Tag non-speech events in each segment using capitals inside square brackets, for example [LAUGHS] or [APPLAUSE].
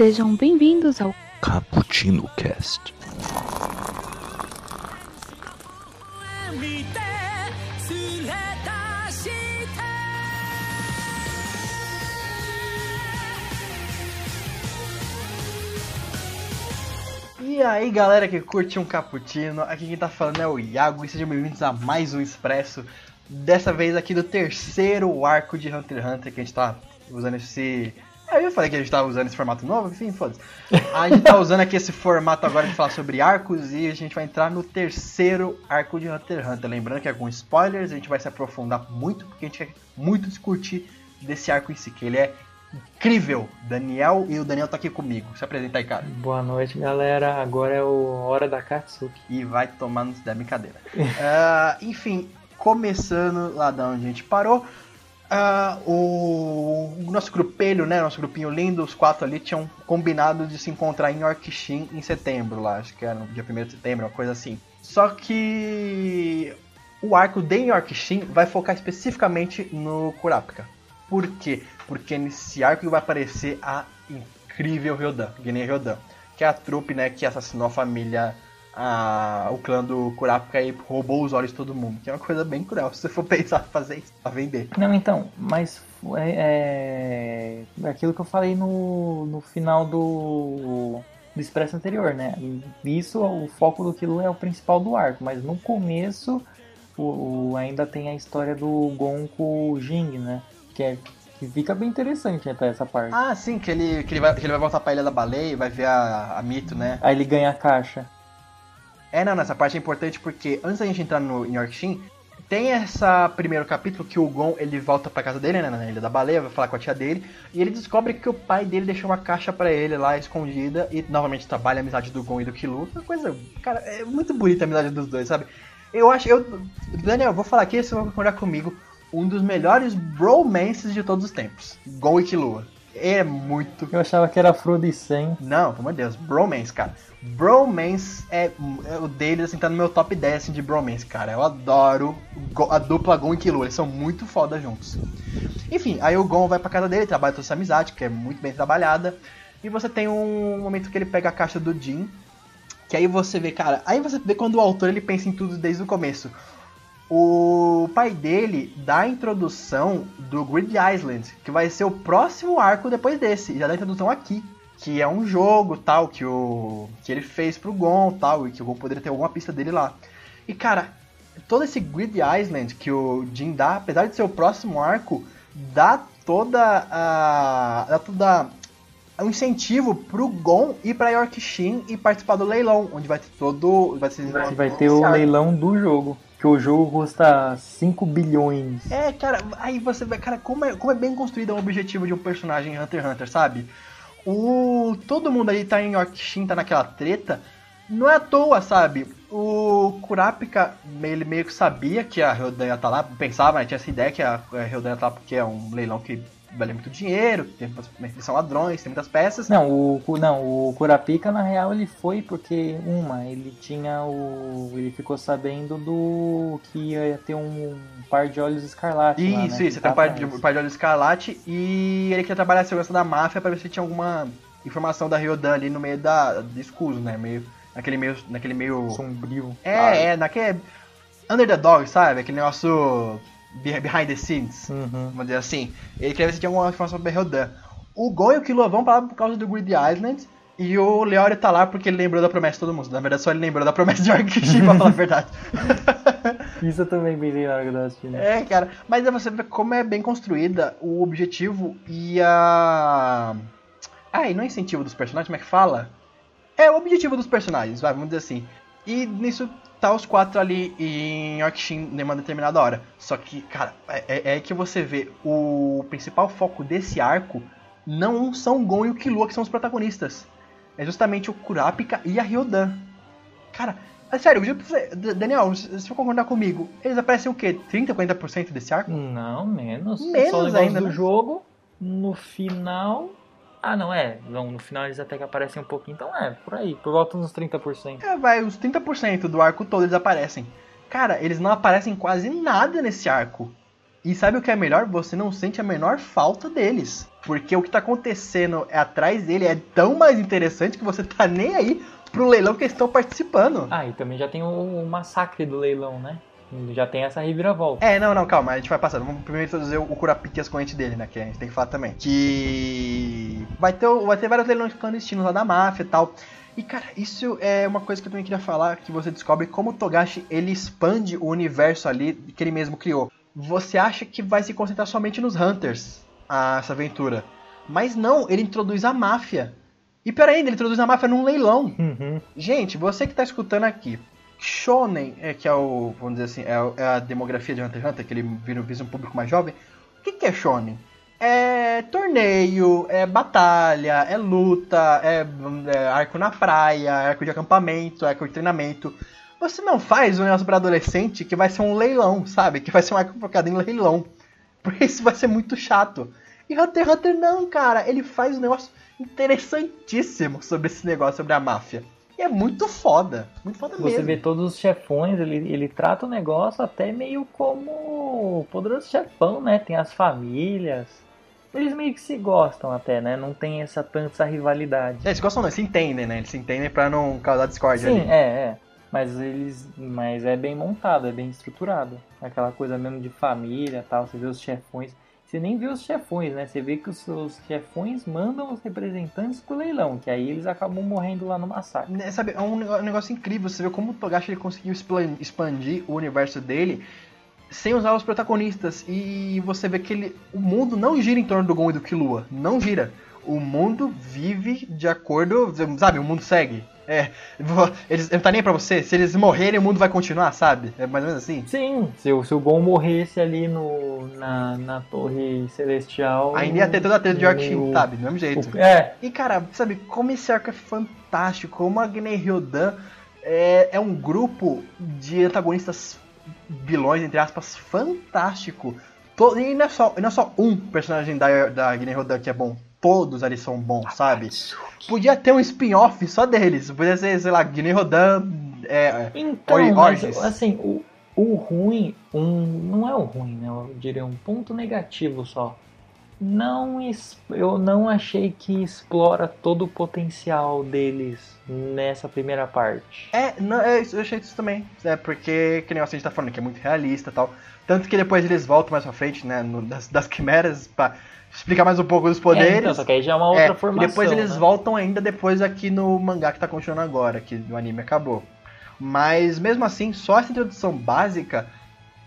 Sejam bem-vindos ao Cappuccino Cast. E aí galera que curte um cappuccino, aqui quem tá falando é o Iago e sejam bem-vindos a mais um Expresso. Dessa vez aqui do terceiro arco de Hunter x Hunter que a gente tá usando esse. Aí eu falei que a gente tava usando esse formato novo, enfim, foda-se. A gente tá usando aqui esse formato agora de falar sobre arcos e a gente vai entrar no terceiro arco de Hunter x Hunter. Lembrando que é com spoilers, a gente vai se aprofundar muito, porque a gente quer muito discutir desse arco em si, que ele é incrível. Daniel e o Daniel tá aqui comigo. Se apresenta aí, cara. Boa noite, galera. Agora é o Hora da Katsuki. E vai tomar no da brincadeira. uh, [LAUGHS] enfim, começando lá da onde a gente parou. Uh, o, nosso grupelho, né? Nosso grupinho lindo, os quatro ali tinham combinado de se encontrar em Yorkshire em setembro, lá, acho que era no dia 1 de setembro, uma coisa assim. Só que o arco de Yorkshire vai focar especificamente no Kurapika. Por quê? Porque nesse arco vai aparecer a incrível Ryodan, Guiné Ryodan, que é a trupe né, que assassinou a família a, o clã do Kurapika e roubou os olhos de todo mundo. Que é uma coisa bem cruel se você for [LAUGHS] pensar em fazer isso pra vender. Não, então, mas é, é aquilo que eu falei no, no final do, do Expresso anterior, né? Isso, o foco do Kilo é o principal do arco, mas no começo o, o ainda tem a história do Gon com o Jing, né? Que é que fica bem interessante até essa parte. Ah, sim, que ele, que ele, vai, que ele vai voltar pra Ilha da Baleia e vai ver a, a Mito, né? Aí ele ganha a caixa. É, não, nessa parte é importante porque antes da gente entrar no New York Shin, tem essa primeiro capítulo que o Gon ele volta pra casa dele, né, na Ilha da Baleia, vai falar com a tia dele, e ele descobre que o pai dele deixou uma caixa para ele lá escondida e novamente trabalha a amizade do Gon e do Killua. Uma coisa, cara, é muito bonita a amizade dos dois, sabe? Eu acho, eu, Daniel, vou falar aqui, você vai concordar comigo um dos melhores bromances de todos os tempos. Gon e Killua. É muito. Eu achava que era Frodo e Sam. Não, pelo amor de Deus, bromance, cara. Bromance é, é, o deles, assim, tá no meu top 10 assim, de bromance, cara. Eu adoro a dupla Gon e Killua, eles são muito foda juntos. Enfim, aí o Gon vai pra casa dele, trabalha toda essa amizade, que é muito bem trabalhada. E você tem um momento que ele pega a caixa do Jin, que aí você vê, cara, aí você vê quando o autor ele pensa em tudo desde o começo o pai dele dá a introdução do Grid Island, que vai ser o próximo arco depois desse. Já dá a introdução aqui, que é um jogo tal que o que ele fez pro Gon tal e que o Gon poderia ter alguma pista dele lá. E cara, todo esse Grid Island que o Jin dá, apesar de ser o próximo arco, dá toda a dá toda um incentivo pro Gon ir pra Yorkshire e participar do leilão, onde vai ter todo vai, ser vai ter o leilão do jogo que o jogo custa 5 bilhões. É, cara, aí você vê, cara, como é, como é bem construído o objetivo de um personagem em Hunter x Hunter, sabe? O todo mundo ali tá em Yorkshire, tá naquela treta, não é à toa, sabe? O Kurapika, ele meio que sabia que a Ryodan tá lá, pensava, né, tinha essa ideia que a Ryodan tá lá porque é um leilão que vale muito dinheiro, tem, eles são ladrões, tem muitas peças. Não, o, não, o Kurapika na real ele foi porque, uma, ele tinha o. ele ficou sabendo do que ia ter um par de olhos escarlate. Isso, lá, né, isso, tem um par de, um par de olhos escarlate e ele queria trabalhar a segurança da máfia para ver se tinha alguma informação da Ryodan ali no meio da, do escuso, né? Meio, naquele meio. Naquele meio. Sombrio. É, ah. é, naquele. Under the dog, sabe? Aquele negócio behind the scenes, uhum. vamos dizer assim. Ele queria ver se tinha alguma informação sobre Rodan. O Gon e o Killua vão pra lá por causa do Greedy Island. E o Leório tá lá porque ele lembrou da promessa de todo mundo. Na verdade, só ele lembrou da promessa de Arkishi, pra falar a verdade. [LAUGHS] Isso eu também pensei na hora que eu assistindo. É, cara. Mas é você vê como é bem construída o objetivo e a. Ah, e não é incentivo dos personagens, como é que fala? É o objetivo dos personagens, vai, vamos dizer assim. E nisso tá os quatro ali em Yorkshire em uma determinada hora. Só que, cara, é, é, é que você vê o principal foco desse arco não são o Gon e o Killua que são os protagonistas. É justamente o Kurapika e a Ryodan. Cara, é sério, Daniel, se for concordar comigo, eles aparecem o quê? 30, 40% desse arco? Não, menos. Menos ainda, do né? jogo, no final, ah, não, é. Não, no final eles até que aparecem um pouquinho. Então é, por aí, por volta uns 30%. É, vai, uns 30% do arco todo eles aparecem. Cara, eles não aparecem quase nada nesse arco. E sabe o que é melhor? Você não sente a menor falta deles. Porque o que tá acontecendo atrás dele é tão mais interessante que você tá nem aí pro leilão que eles estão participando. Ah, e também já tem o, o massacre do leilão, né? Já tem essa reviravolta. É, não, não, calma, a gente vai passando. Vamos primeiro introduzir o Kurapika e as correntes dele, né? Que a gente tem que falar também. Que vai ter, vai ter vários leilões clandestinos lá da máfia e tal. E cara, isso é uma coisa que eu também queria falar, que você descobre como o Togashi ele expande o universo ali que ele mesmo criou. Você acha que vai se concentrar somente nos Hunters, a, essa aventura. Mas não, ele introduz a máfia. E pior ainda, ele introduz a máfia num leilão. Uhum. Gente, você que tá escutando aqui, Shonen, é, que é o, vamos dizer assim, é, é a demografia de Hunter x Hunter, que ele vira, visa um público mais jovem. O que, que é Shonen? É torneio, é batalha, é luta, é, é arco na praia, é arco de acampamento, é arco de treinamento. Você não faz um negócio pra adolescente que vai ser um leilão, sabe? Que vai ser um arco focado em leilão. [LAUGHS] Porque isso vai ser muito chato. E Hunter x Hunter não, cara. Ele faz um negócio interessantíssimo sobre esse negócio, sobre a máfia. É muito foda. Muito foda Você mesmo. vê todos os chefões, ele, ele trata o negócio até meio como o poderoso chefão, né? Tem as famílias. Eles meio que se gostam até, né? Não tem essa tanta rivalidade. É, eles gostam, não, eles se entendem, né? Eles se entendem pra não causar discórdia Sim, ali. é, é. Mas eles. Mas é bem montado, é bem estruturado. Aquela coisa mesmo de família tal. Você vê os chefões. Você nem vê os chefões, né? Você vê que os, os chefões mandam os representantes pro leilão, que aí eles acabam morrendo lá no massacre. Né, Sabe, é um negócio incrível. Você vê como o Togashi ele conseguiu expandir o universo dele sem usar os protagonistas. E você vê que ele, o mundo não gira em torno do Gon e do Killua. Não gira. O mundo vive de acordo. Sabe, o mundo segue. É, eles, não tá nem pra você. Se eles morrerem, o mundo vai continuar, sabe? É mais ou menos assim. Sim, se, o- se o Gon morresse ali no, na, na Torre Celestial. Ainda ia ter toda a treta de York o- sabe? Do mesmo jeito. o- é, E cara, sabe, como esse arco é fantástico, como a Gnei Ryodan é, é um grupo de antagonistas vilões, entre aspas, fantástico. E não é, só, não é só um personagem da, da Gnei Ryodan que é bom, todos ali são bons, sabe? Podia ter um spin-off só deles, podia ser, sei lá, Gnei Rodan, é, Então, mas, assim, o, o ruim, um, não é o ruim, né? Eu diria um ponto negativo só. Não, eu não achei que explora todo o potencial deles nessa primeira parte. É, não, é, eu achei isso também. É porque, que nem a gente tá falando, que é muito realista e tal. Tanto que depois eles voltam mais pra frente, né? no- das, das quimeras, pra explicar mais um pouco dos É, poderes. então, só que aí já é uma outra É, formação. e depois eles né? voltam ainda depois aqui no mangá que tá continuando agora, que o anime acabou. Mas mesmo assim, só essa introdução básica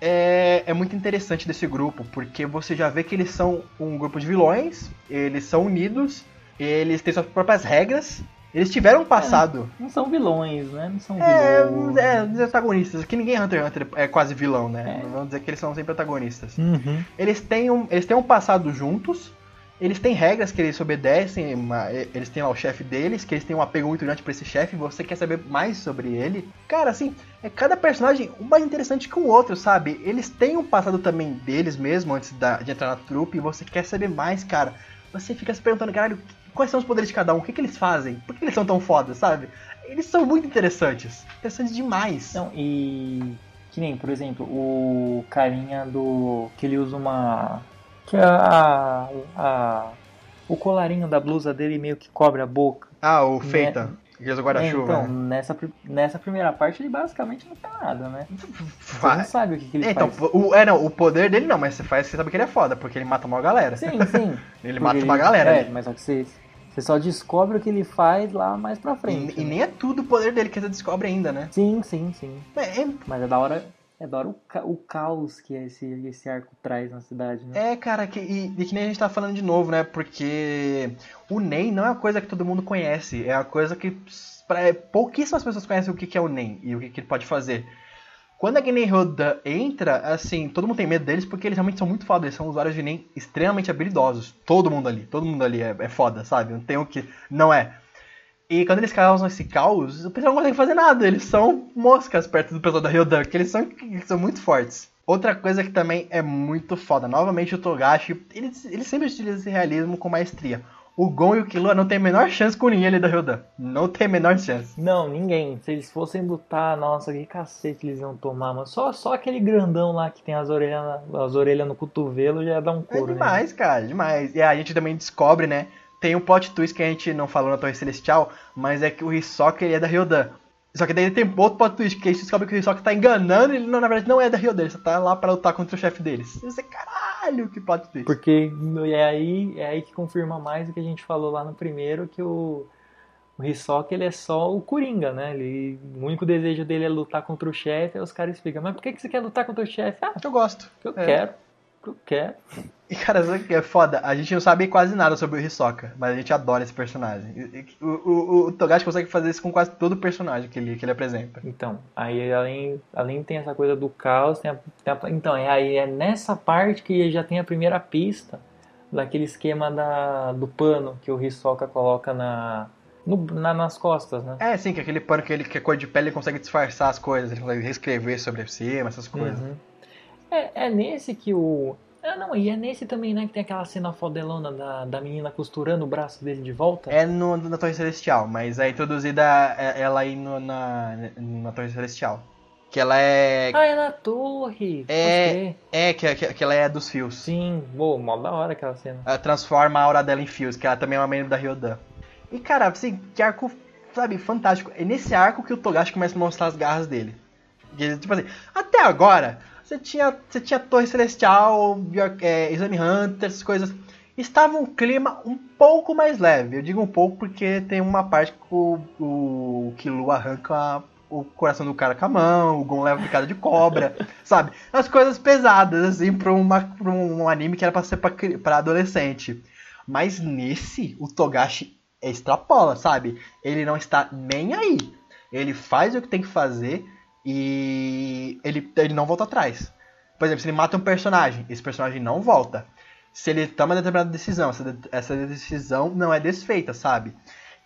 é, é muito interessante desse grupo, porque você já vê que eles são um grupo de vilões, eles são unidos, eles têm suas próprias regras, eles tiveram um passado. Não são vilões, né? Não são É, vilões. é, os antagonistas. Que ninguém Hunter x Hunter é quase vilão, né? É. Vamos dizer que eles são sempre antagonistas. Uhum. Eles têm um, eles têm um passado juntos. Eles têm regras que eles obedecem. uma- eles têm lá o chefe deles, que eles têm um apego muito grande pra esse chefe. Você quer saber mais sobre ele? Cara, assim, é cada personagem um mais interessante que o outro, sabe? Eles têm um passado também deles mesmo antes da- de entrar na trupe. E você quer saber mais, cara. Você fica se perguntando, caralho, quais são os poderes de cada um? O que, que eles fazem? Por que eles são tão fodas, sabe? Eles são muito interessantes. Interessantes demais. Não, e que nem, por exemplo, o carinha do. que ele usa uma. que a. a o colarinho da blusa dele meio que cobre a boca. Ah, o Feita. Que usa É, guarda-chuva. então, né? nessa, nessa primeira parte ele basicamente não faz nada, né? Você não sabe o que, que ele É, então, faz. o, é, não, o poder dele não, mas você faz, você sabe que ele é foda, porque ele mata uma galera. Sim, sim. [LAUGHS] Ele Porque mata ele- uma galera. É, ali. mas só que você, você só descobre o que ele faz lá mais pra frente. E, e né? nem é tudo o poder dele que você descobre ainda, né? Sim, sim, sim. É, é- Mas é da hora. É da hora o, ca- o caos que esse, esse arco traz na cidade, né? É, cara, que, e, e que nem a gente tá falando de novo, né? Porque o NEM não é uma coisa que todo mundo conhece. É uma coisa que pra, pouquíssimas pessoas conhecem o que, que é o NEM e o que, que ele pode fazer. Quando a Gnei Rodan entra, assim, todo mundo tem medo deles porque eles realmente são muito foda. Eles são usuários de NEM extremamente habilidosos. Todo mundo ali, todo mundo ali é, é foda, sabe? Não tem o que. Não é. E quando eles causam esse caos, o pessoal não consegue fazer nada. Eles são moscas perto do pessoal da Ryodan, porque eles são, eles são muito fortes. Outra coisa que também é muito foda, novamente o Togashi, ele, ele sempre utiliza esse realismo com maestria. O Gon e o Killua não tem a menor chance com ninguém ali da Ryodan. Não tem a menor chance. Não, ninguém. Se eles fossem lutar, nossa, que cacete eles iam tomar, mano. Só, só aquele grandão lá que tem as orelhas, as orelhas no cotovelo já dá um É couro, né? demais, cara, demais. E a gente também descobre, né? Tem um plot twist que a gente não falou na Torre Celestial, mas é que o Hisoka ele é da Ryodan. Só que daí tem outro plot twist, que a gente descobre que o Hisoka tá enganando e ele, não, na verdade, não é da Ryodan, ele só tá lá pra lutar contra o chefe deles. Isso é caralho, que plot twist. Porque é aí, é aí que confirma mais o que a gente falou lá no primeiro, que o, o Hisoka ele é só o Coringa, né? Ele, o único desejo dele é lutar contra o chefe, aí os caras explicam, mas por que, que você quer lutar contra o chefe? Ah, Eu gosto. eu É. quero, eu quero. E cara, sabe o que é foda? A gente não sabe quase nada sobre o Hisoka, mas a gente adora esse personagem. O, o, o Togashi consegue fazer isso com quase todo personagem que ele, que ele apresenta. Então, aí além, além tem essa coisa do caos, tem a, tem a- então, é aí é nessa parte que já tem a primeira pista daquele esquema da, do pano que o Hisoka coloca na, no- na- nas costas, né? É, sim, que aquele pano que ele que é cor de pele ele consegue disfarçar as coisas, ele consegue reescrever sobre cima, essas coisas. Uhum. É, é nesse que o. Ah, não, e é nesse também, né, que tem aquela cena fodelona da, da menina costurando o braço dele de volta. É no, na Torre Celestial, mas é introduzida ela aí no- na, na Torre Celestial. Que ela é. Ah, é na torre! É. É, que, que, que ela é dos fios. Sim, boa, mó da hora aquela cena. Ela transforma a aura dela em fios, que ela também é uma membro da Ryodan. E cara, assim, que arco, sabe, fantástico. É nesse arco que o Togashi começa a mostrar as garras dele. Tipo assim, até agora, você tinha, você tinha Torre Celestial, é, Exame Hunter, essas coisas. Estava um clima um pouco mais leve. Eu digo um pouco porque tem uma parte que o, o Killua arranca o coração do cara com a mão, o Gon leva picada de cobra, [LAUGHS] sabe? As coisas pesadas, assim, pra, uma, pra um anime que era pra ser pra, pra adolescente. Mas nesse, o Togashi extrapola, sabe? Ele não está nem aí. Ele faz o que tem que fazer e ele, ele não volta atrás. Por exemplo, se ele mata um personagem, esse personagem não volta. Se ele toma determinada decisão, essa, essa decisão não é desfeita, sabe?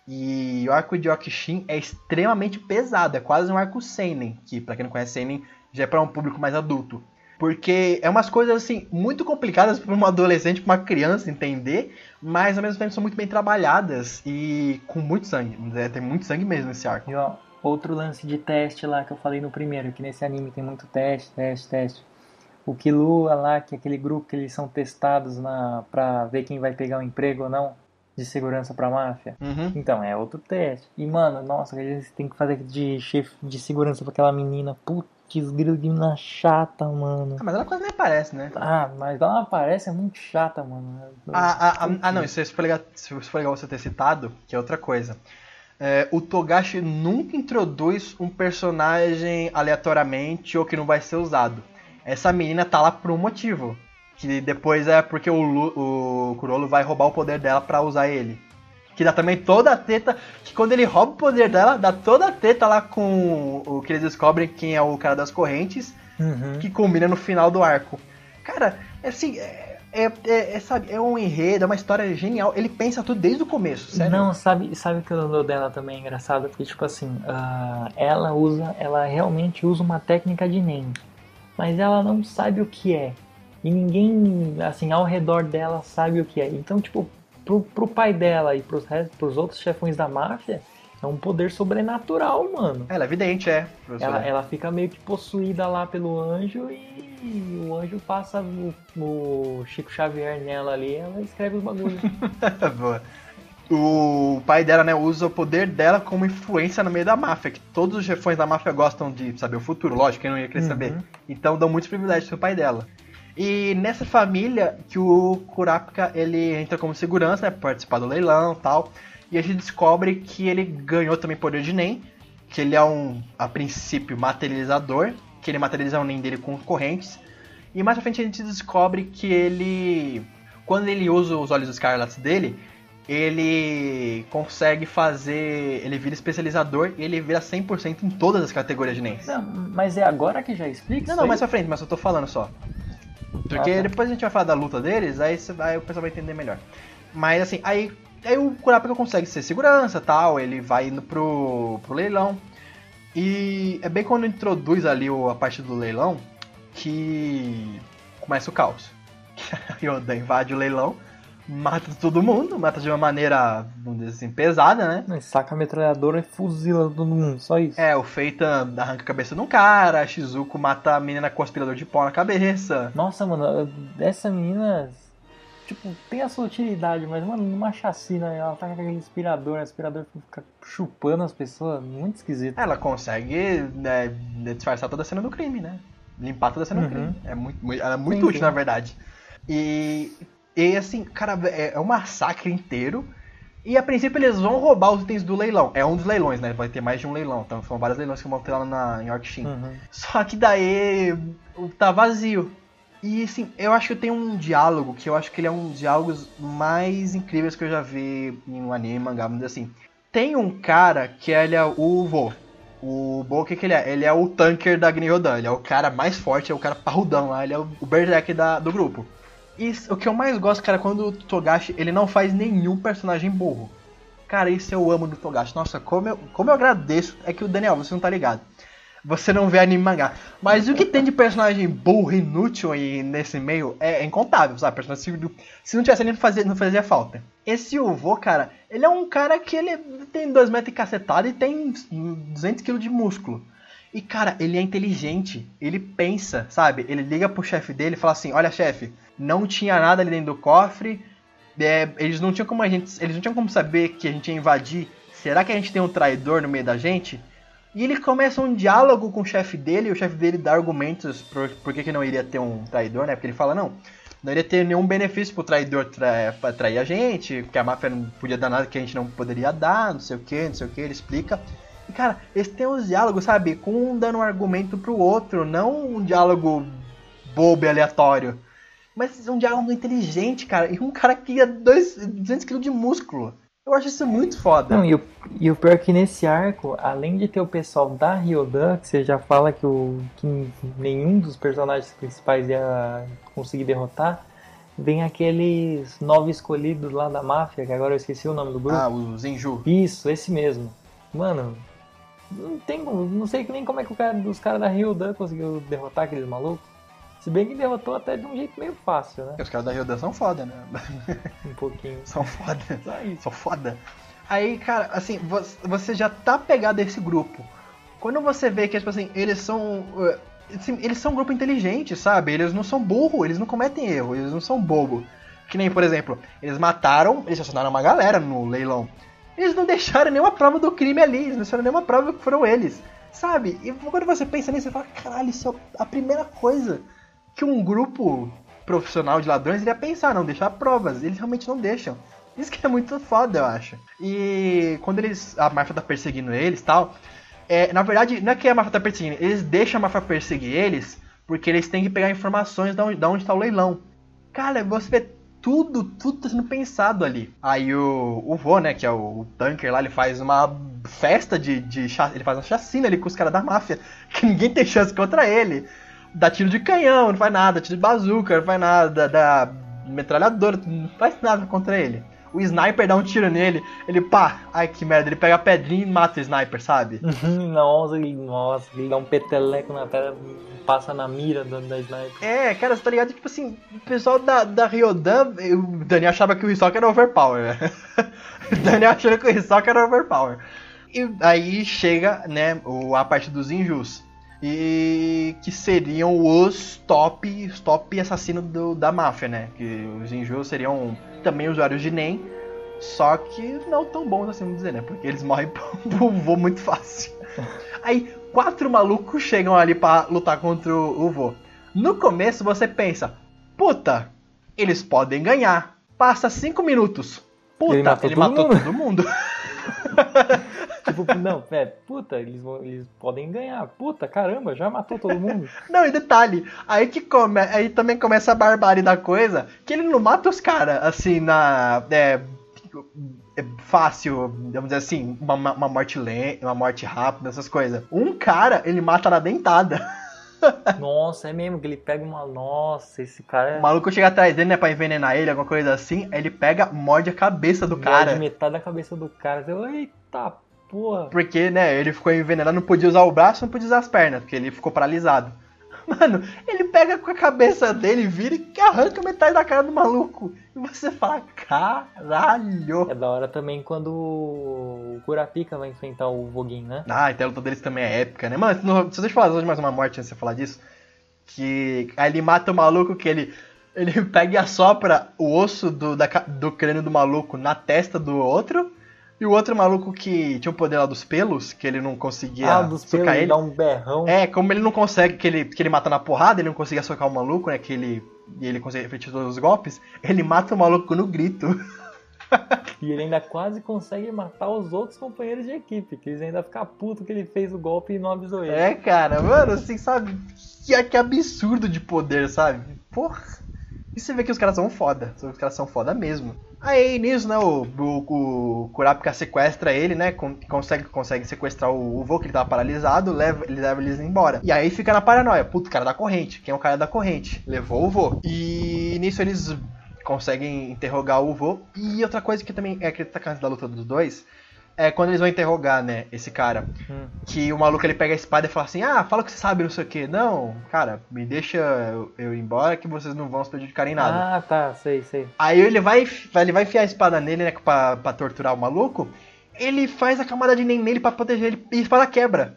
E o arco de Okishin é extremamente pesado, é quase um arco seinen, que pra quem não conhece seinen já é pra um público mais adulto. Porque é umas coisas assim muito complicadas para um adolescente, pra uma criança entender, mas ao mesmo tempo são muito bem trabalhadas e com muito sangue. É, Tem muito sangue mesmo nesse arco. E ó, outro lance de teste lá que eu falei no primeiro, que nesse anime tem muito teste, teste, teste. O Killua lá, que é aquele grupo que eles são testados na, pra ver quem vai pegar o emprego ou não, de segurança pra máfia. Uhum. Então, é outro teste. E, mano, nossa, eles têm que fazer de chefe de segurança pra aquela menina. Putz, menina chata, mano. Ah, mas ela quase nem aparece, né? Ah, mas ela aparece, é muito chata, mano. Ah, ah, ah, ah, não, isso foi legal, isso foi legal você ter citado, que é outra coisa. É, o Togashi nunca introduz um personagem aleatoriamente ou que não vai ser usado. Essa menina tá lá por um motivo. Que depois é porque o, Lu, o Kurolo vai roubar o poder dela pra usar ele. Que dá também toda a treta. Que quando ele rouba o poder dela, dá toda a treta lá com o que eles descobrem quem é o cara das correntes Uhum. que combina no final do arco. Cara, é assim, é, é, é- é, sabe, é um enredo, é uma história genial. Ele pensa tudo desde o começo, sério. Não, sabe, sabe o que eu dou dela também é engraçado? Porque, tipo assim, ah, ela usa, ela realmente usa uma técnica de Nen, mas ela não sabe o que é. E ninguém, assim, ao redor dela sabe o que é. Então, tipo, pro, pro pai dela e pros, pros outros chefões da máfia, é um poder sobrenatural, mano. Ela é evidente, é. Ela, ela fica meio que possuída lá pelo anjo e o anjo passa o, o Chico Xavier nela ali ela escreve os bagulhos. [LAUGHS] Boa. O pai dela, né, usa o poder dela como influência no meio da máfia, que todos os chefões da máfia gostam de saber o futuro, lógico, quem não ia querer Uhum. saber. Então dão muitos privilégios pro pai dela. E nessa família que o Kurapika, ele entra como segurança, né, participar do leilão e tal, e a gente descobre que ele ganhou também poder de Nen, que ele é um, a princípio, materializador, que ele materializa o Nen dele com correntes, e mais pra frente a gente descobre que ele, quando ele usa os olhos escarlates dele, ele consegue fazer. Ele vira especializador e ele vira 100% em todas as categorias de NES. Não, mas é agora que já explica? Não, isso não, aí? mais pra frente, mas eu tô falando só. Porque Ah, tá. depois a gente vai falar da luta deles, aí, você vai- o pessoal vai entender melhor. Mas assim, aí, aí o Kurapika consegue ser segurança tal, ele vai indo pro, pro leilão. E é bem quando introduz ali o- a parte do leilão que começa o caos. [LAUGHS] Yoda invade o leilão mata todo mundo, mata de uma maneira, vamos dizer assim, pesada, né? Saca a metralhadora e fuzila todo mundo, só isso. É, o Feita arranca a cabeça de um cara, a Shizuko mata a menina com aspirador de pó na cabeça. Nossa, mano, essa menina, tipo, tem a sua utilidade, mas, mano, numa chacina, ela tá com aquele aspirador, o aspirador fica chupando as pessoas, muito esquisito. Ela consegue né, disfarçar toda a cena do crime, né? Limpar toda a cena do Uhum. crime. É muito, muito- ela é muito Sim, útil, sim. na verdade. E, e assim, cara, é é um massacre inteiro. E a princípio eles vão roubar os itens do leilão. É um dos leilões, né? Vai ter mais de um leilão. Então são vários leilões que vão ter lá na, em Yorkshire. Uhum. Só que daí tá vazio. E assim, eu acho que tem um diálogo que eu acho que ele é um dos diálogos mais incríveis que eu já vi em um anime, mangá, dizer assim. Tem um cara que ele é o vô. O vô, o que, que ele é? Ele é o tanker da Gnyodan. Ele é o cara mais forte, é o cara parrudão lá. Ele é o o berserk da, do grupo. E o que eu mais gosto, cara, é quando o Togashi, ele não faz nenhum personagem burro. Cara, isso eu amo do Togashi. Nossa, como eu, como eu agradeço. É que o Daniel, você não tá ligado. Você não vê anime mangá. Mas o que tem de personagem burro, inútil aí nesse meio é incontável, sabe? Personagem, se, se não tivesse anime, fazia, não fazia falta. Esse Uvo, cara, ele é um cara que ele tem 2 metros e cacetado e tem 200 kg de músculo. E, cara, ele é inteligente. Ele pensa, sabe? Ele liga pro chefe dele e fala assim: Olha, chefe, não tinha nada ali dentro do cofre. é, eles não tinham como a gente. Eles não tinham como saber que a gente ia invadir. Será que a gente tem um traidor no meio da gente? E ele começa um diálogo com o chefe dele, e o chefe dele dá argumentos por, por que, que não iria ter um traidor, né? Porque ele fala, não, não iria ter nenhum benefício pro traidor tra trair a gente, que a máfia não podia dar nada que a gente não poderia dar, não sei o que, não sei o que, ele explica. E cara, eles têm uns diálogos, sabe, com um dando um argumento pro outro, não um diálogo bobo e aleatório. Mas um diálogo inteligente, cara, e um cara que é dois, 200 kg de músculo. Eu acho isso muito foda. Não, e o, e o pior é que nesse arco, além de ter o pessoal da Ryodan, que você já fala que, o, que nenhum dos personagens principais ia conseguir derrotar, vem aqueles nove escolhidos lá da máfia, que agora eu esqueci o nome do grupo. Ah, o Zenju. Isso, esse mesmo. Mano, não tem como, não sei nem como é que o cara, os caras da Ryodan conseguiu derrotar aqueles malucos. Se bem que derrotou até de um jeito meio fácil, né? Os caras da Ryodan são foda, né? Um pouquinho. são foda. Só isso. São foda. Aí, cara, assim, vo- você já tá pegado a esse grupo. Quando você vê que, tipo assim, eles são. uh, assim, eles são um grupo inteligente, sabe? Eles não são burro, eles não cometem erro, eles não são bobo. Que nem, por exemplo, eles mataram, eles assassinaram uma galera no leilão. Eles não deixaram nenhuma prova do crime ali, eles não deixaram nenhuma prova que foram eles. Sabe? E quando você pensa nisso, você fala, caralho, isso é a primeira coisa que um grupo profissional de ladrões iria pensar, não deixar provas. Eles realmente não deixam. Isso que é muito foda, eu acho. E quando eles. A máfia tá perseguindo eles e tal. É, na verdade, não é que a máfia tá perseguindo, eles deixam a máfia perseguir eles porque eles têm que pegar informações de onde, de onde tá o leilão. Cara, você vê tudo, tudo tá sendo pensado ali. Aí o, o vô, né, que é o, o tanker lá, ele faz uma festa de, de ele faz uma chacina ali com os caras da máfia, [LAUGHS] que ninguém tem chance contra ele. Dá tiro de canhão, não faz nada, tiro de bazuca, não faz nada, dá metralhadora, não faz nada contra ele. O sniper dá um tiro nele, ele pá, ai que merda, ele pega a pedrinha e mata o sniper, sabe? [LAUGHS] nossa, ele, nossa, ele dá um peteleco na tela, passa na mira da, da sniper. É, cara, você tá ligado? Tipo assim, o pessoal da, da Ryodan, o Daniel achava que o Hisoka era overpower, né? [LAUGHS] o Daniel achava que o Hisoka era overpower. E aí chega, né, a parte dos Injus. E que seriam os top, os top assassinos do- da máfia, né? Que os Injus seriam também usuários de NEM, só que não tão bons assim, vamos dizer, né? Porque eles morrem [LAUGHS] por voo muito fácil. [LAUGHS] Aí, quatro malucos chegam ali pra lutar contra o, vô. No começo você pensa, puta, eles podem ganhar. Passa cinco minutos. Puta, Ele ele matou matou, todo mundo. todo mundo. [LAUGHS] [LAUGHS] Tipo, não, é, puta, eles, vão, eles podem ganhar. Puta, caramba, já matou todo mundo. [LAUGHS] Não, e detalhe, aí que come, aí também começa a barbárie da coisa, que ele não mata os caras, assim, na. É, é fácil, vamos dizer assim, uma, uma morte lenta, uma morte rápida, essas coisas. Um cara, ele mata na dentada. [LAUGHS] [LAUGHS] Nossa, é mesmo que ele pega uma. Nossa, esse cara é. O maluco chega atrás dele, né, pra envenenar ele, alguma coisa assim, aí ele pega, morde a cabeça do cara. morde metade da cabeça do cara. Eu, Eita porra. Porque, né, ele ficou envenenado, não podia usar o braço, não podia usar as pernas, porque ele ficou paralisado. Mano, ele pega com a cabeça dele, vira e arranca metade da cara do maluco. E você fala, caralho. É da hora também quando o Kurapika vai enfrentar o Voguin, né? Ah, então a luta deles também é épica, né? Mano, não, se eu falar hoje mais uma morte antes de você falar disso. Que aí ele mata o maluco que ele. Ele [LAUGHS] pega e assopra o osso do, da, do crânio do maluco na testa do outro. E o outro maluco que tinha o poder lá dos pelos, que ele não conseguia Ah, dos pelos, socar ele ele. dá um berrão. É, como ele não consegue, que ele, que ele mata na porrada, ele não conseguia socar o maluco, né? Que ele, e ele consegue repetir todos os golpes, ele mata o maluco no grito. [LAUGHS] E ele ainda quase consegue matar os outros companheiros de equipe, que eles ainda ficam putos que ele fez o golpe e não avisou ele. É, cara, mano, assim, sabe? Que, que absurdo de poder, sabe? Porra. E você vê que os caras são foda. Os caras são foda mesmo. Aí nisso, né, o, o, o Kurapika sequestra ele, né? con- Consegue, consegue sequestrar o, o vô, que ele tava paralisado, leva, ele leva eles embora. E aí fica na paranoia. Puto, cara da corrente. Quem é o cara da corrente? Levou o vô. E nisso eles conseguem interrogar o vô. E outra coisa que também é que tá cansado da luta dos dois. É quando eles vão interrogar, né, esse cara Hum. que o maluco ele pega a espada e fala assim: Ah, fala o que você sabe, não sei o que. Não, cara, me deixa eu, eu ir embora que vocês não vão se prejudicar em nada. Ah, tá, sei, sei. Aí ele vai, ele vai enfiar a espada nele, né, pra, pra torturar o maluco. Ele faz a camada de nem nele pra proteger ele e a espada quebra.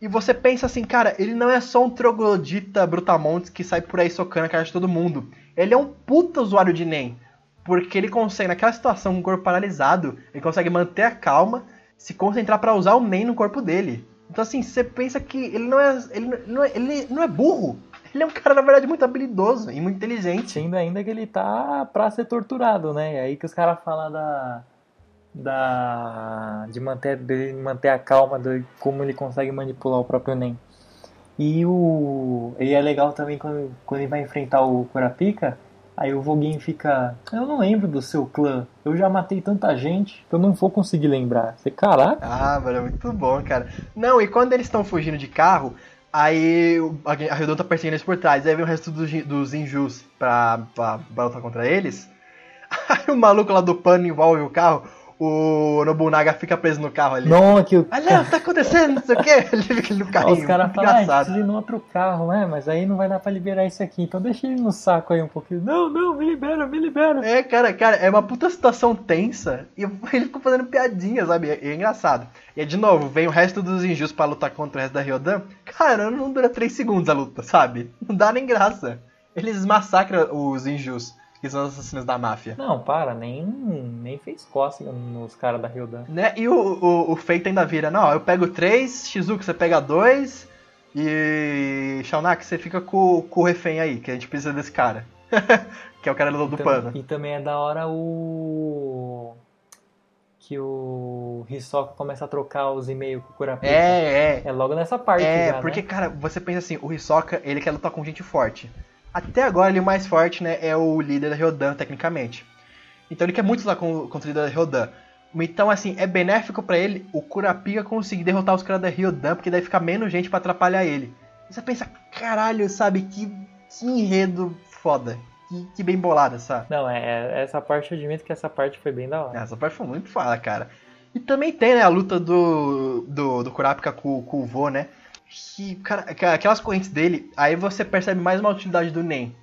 E você pensa assim, cara, ele não é só um troglodita brutamontes que sai por aí socando a cara de todo mundo. Ele é um puta usuário de NEM. Porque ele consegue, naquela situação com o corpo paralisado, ele consegue manter a calma, se concentrar pra usar o NEM no corpo dele. Então assim, você pensa que ele não é. Ele não é, ele não é burro. Ele é um cara, na verdade, muito habilidoso e muito inteligente. Sendo ainda que ele tá pra ser torturado, né? E aí que os caras falam da. da. de manter, de manter a calma, de como ele consegue manipular o próprio Nen. E o. E é legal também quando, quando ele vai enfrentar o Kurapika, aí o Voguin fica. Eu não lembro do seu clã. Eu já matei tanta gente que eu não vou conseguir lembrar. Você, caraca, Ah, mano, é muito bom, cara. Não, e quando eles estão fugindo de carro, aí o- a Ryudan tá perseguindo eles por trás. Aí vem o resto dos, dos Injus pra, pra, pra lutar contra eles. [LAUGHS] Aí o maluco lá do pano envolve o carro. O Nobunaga fica preso no carro ali. não, que o. Olha, tá acontecendo, não sei o quê. [LAUGHS] Ele fica no carrinho. os caras falam, ah, precisa ir no outro carro, né? Mas aí não vai dar pra liberar isso aqui, então deixa ele no saco aí um pouquinho. Não, não, me libera, me libera. É, cara, cara, é uma puta situação tensa e [LAUGHS] ele ficou fazendo piadinha, sabe? E é engraçado. E aí, de novo, vem o resto dos Injus pra lutar contra o resto da Ryodan. Cara, não dura 3 segundos a luta, sabe? Não dá nem graça. Eles massacram os Injus, que são os assassinos da máfia. Não, para, nem, nem fez cócega nos caras da Ryodan. Né? E o, o, o Feito ainda vira, não, eu pego 3, Shizuka você pega 2 e Shaunaki você fica com, com o refém aí, que a gente precisa desse cara. [LAUGHS] que é o cara do, do E pano. E também é da hora o. Que o Hisoka começa a trocar os e-mails com o Kurapika. É, é. É logo nessa parte É, já, porque, né? cara, você pensa assim, o Hisoka, ele quer lutar com gente forte. Até agora, ele o mais forte, né, é o líder da Ryodan, tecnicamente. Então ele quer muito lutar com, contra o líder da Ryodan. Então, assim, é benéfico pra ele o Kurapika conseguir derrotar os caras da Ryodan, porque daí fica menos gente pra atrapalhar ele. E você pensa, caralho, sabe, que, que enredo foda. Que, que bem bolada, sabe? Não, é, é- essa parte eu admito que essa parte foi bem da hora. Essa parte foi muito foda, cara. E também tem, né, a luta do, do, do Kurapika com, com o vô, né? Que, cara, aqu- aquelas correntes dele, aí você percebe mais uma utilidade do Nen.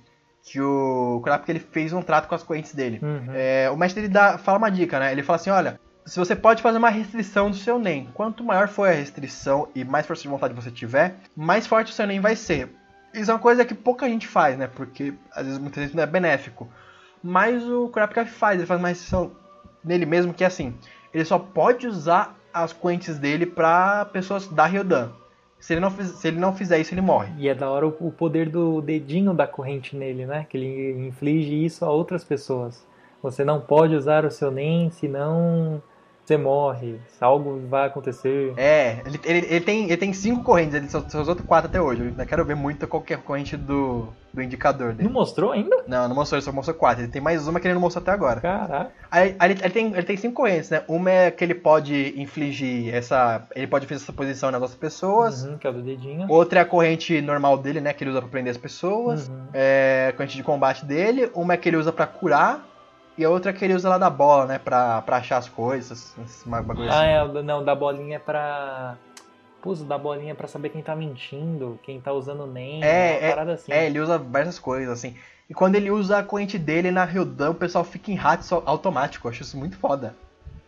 Que o Kurapika ele fez um trato com as correntes dele. Uhum. É, o mestre ele dá, fala uma dica, né? Ele fala assim: olha, se você pode fazer uma restrição do seu NEM, quanto maior for a restrição e mais força de vontade você tiver, mais forte o seu NEM vai ser. Isso é uma coisa que pouca gente faz, né? Porque às vezes muita gente não é benéfico. Mas o Kurapika faz, ele faz uma restrição nele mesmo que é assim: ele só pode usar as correntes dele pra pessoas da Ryodan. Se ele não, fiz- se ele não fizer isso, ele morre. E é da hora o, o poder do dedinho da corrente nele, né? Que ele inflige isso a outras pessoas. Você não pode usar o seu NEM, senão você morre. Algo vai acontecer. É, ele, ele, ele tem, ele tem cinco correntes, ele só, só usou quatro até hoje. Eu ainda quero ver muito qualquer corrente do, do indicador Não dele. mostrou ainda? Não, não mostrou, ele só mostrou quatro. Ele tem mais uma que ele não mostrou até agora. Caraca. Aí, aí ele, ele tem, ele tem cinco correntes, né? Uma é que ele pode infligir essa. Ele pode fazer essa posição nas outras pessoas. Uhum, que é o do dedinho. Outra é a corrente normal dele, né? Que ele usa pra prender as pessoas. Uhum. É a corrente de combate dele. Uma é que ele usa pra curar. E a outra é que ele usa lá da bola, né? Pra, pra achar as coisas. Esse bagulho Ah, assim. é, não, da bolinha é pra. pus da bolinha pra saber quem tá mentindo, quem tá usando NEM, É, parada assim. É, ele usa várias coisas, assim. E quando ele usa a corrente dele na Ryodan, o pessoal fica em Hatsu automático. Eu acho isso muito foda.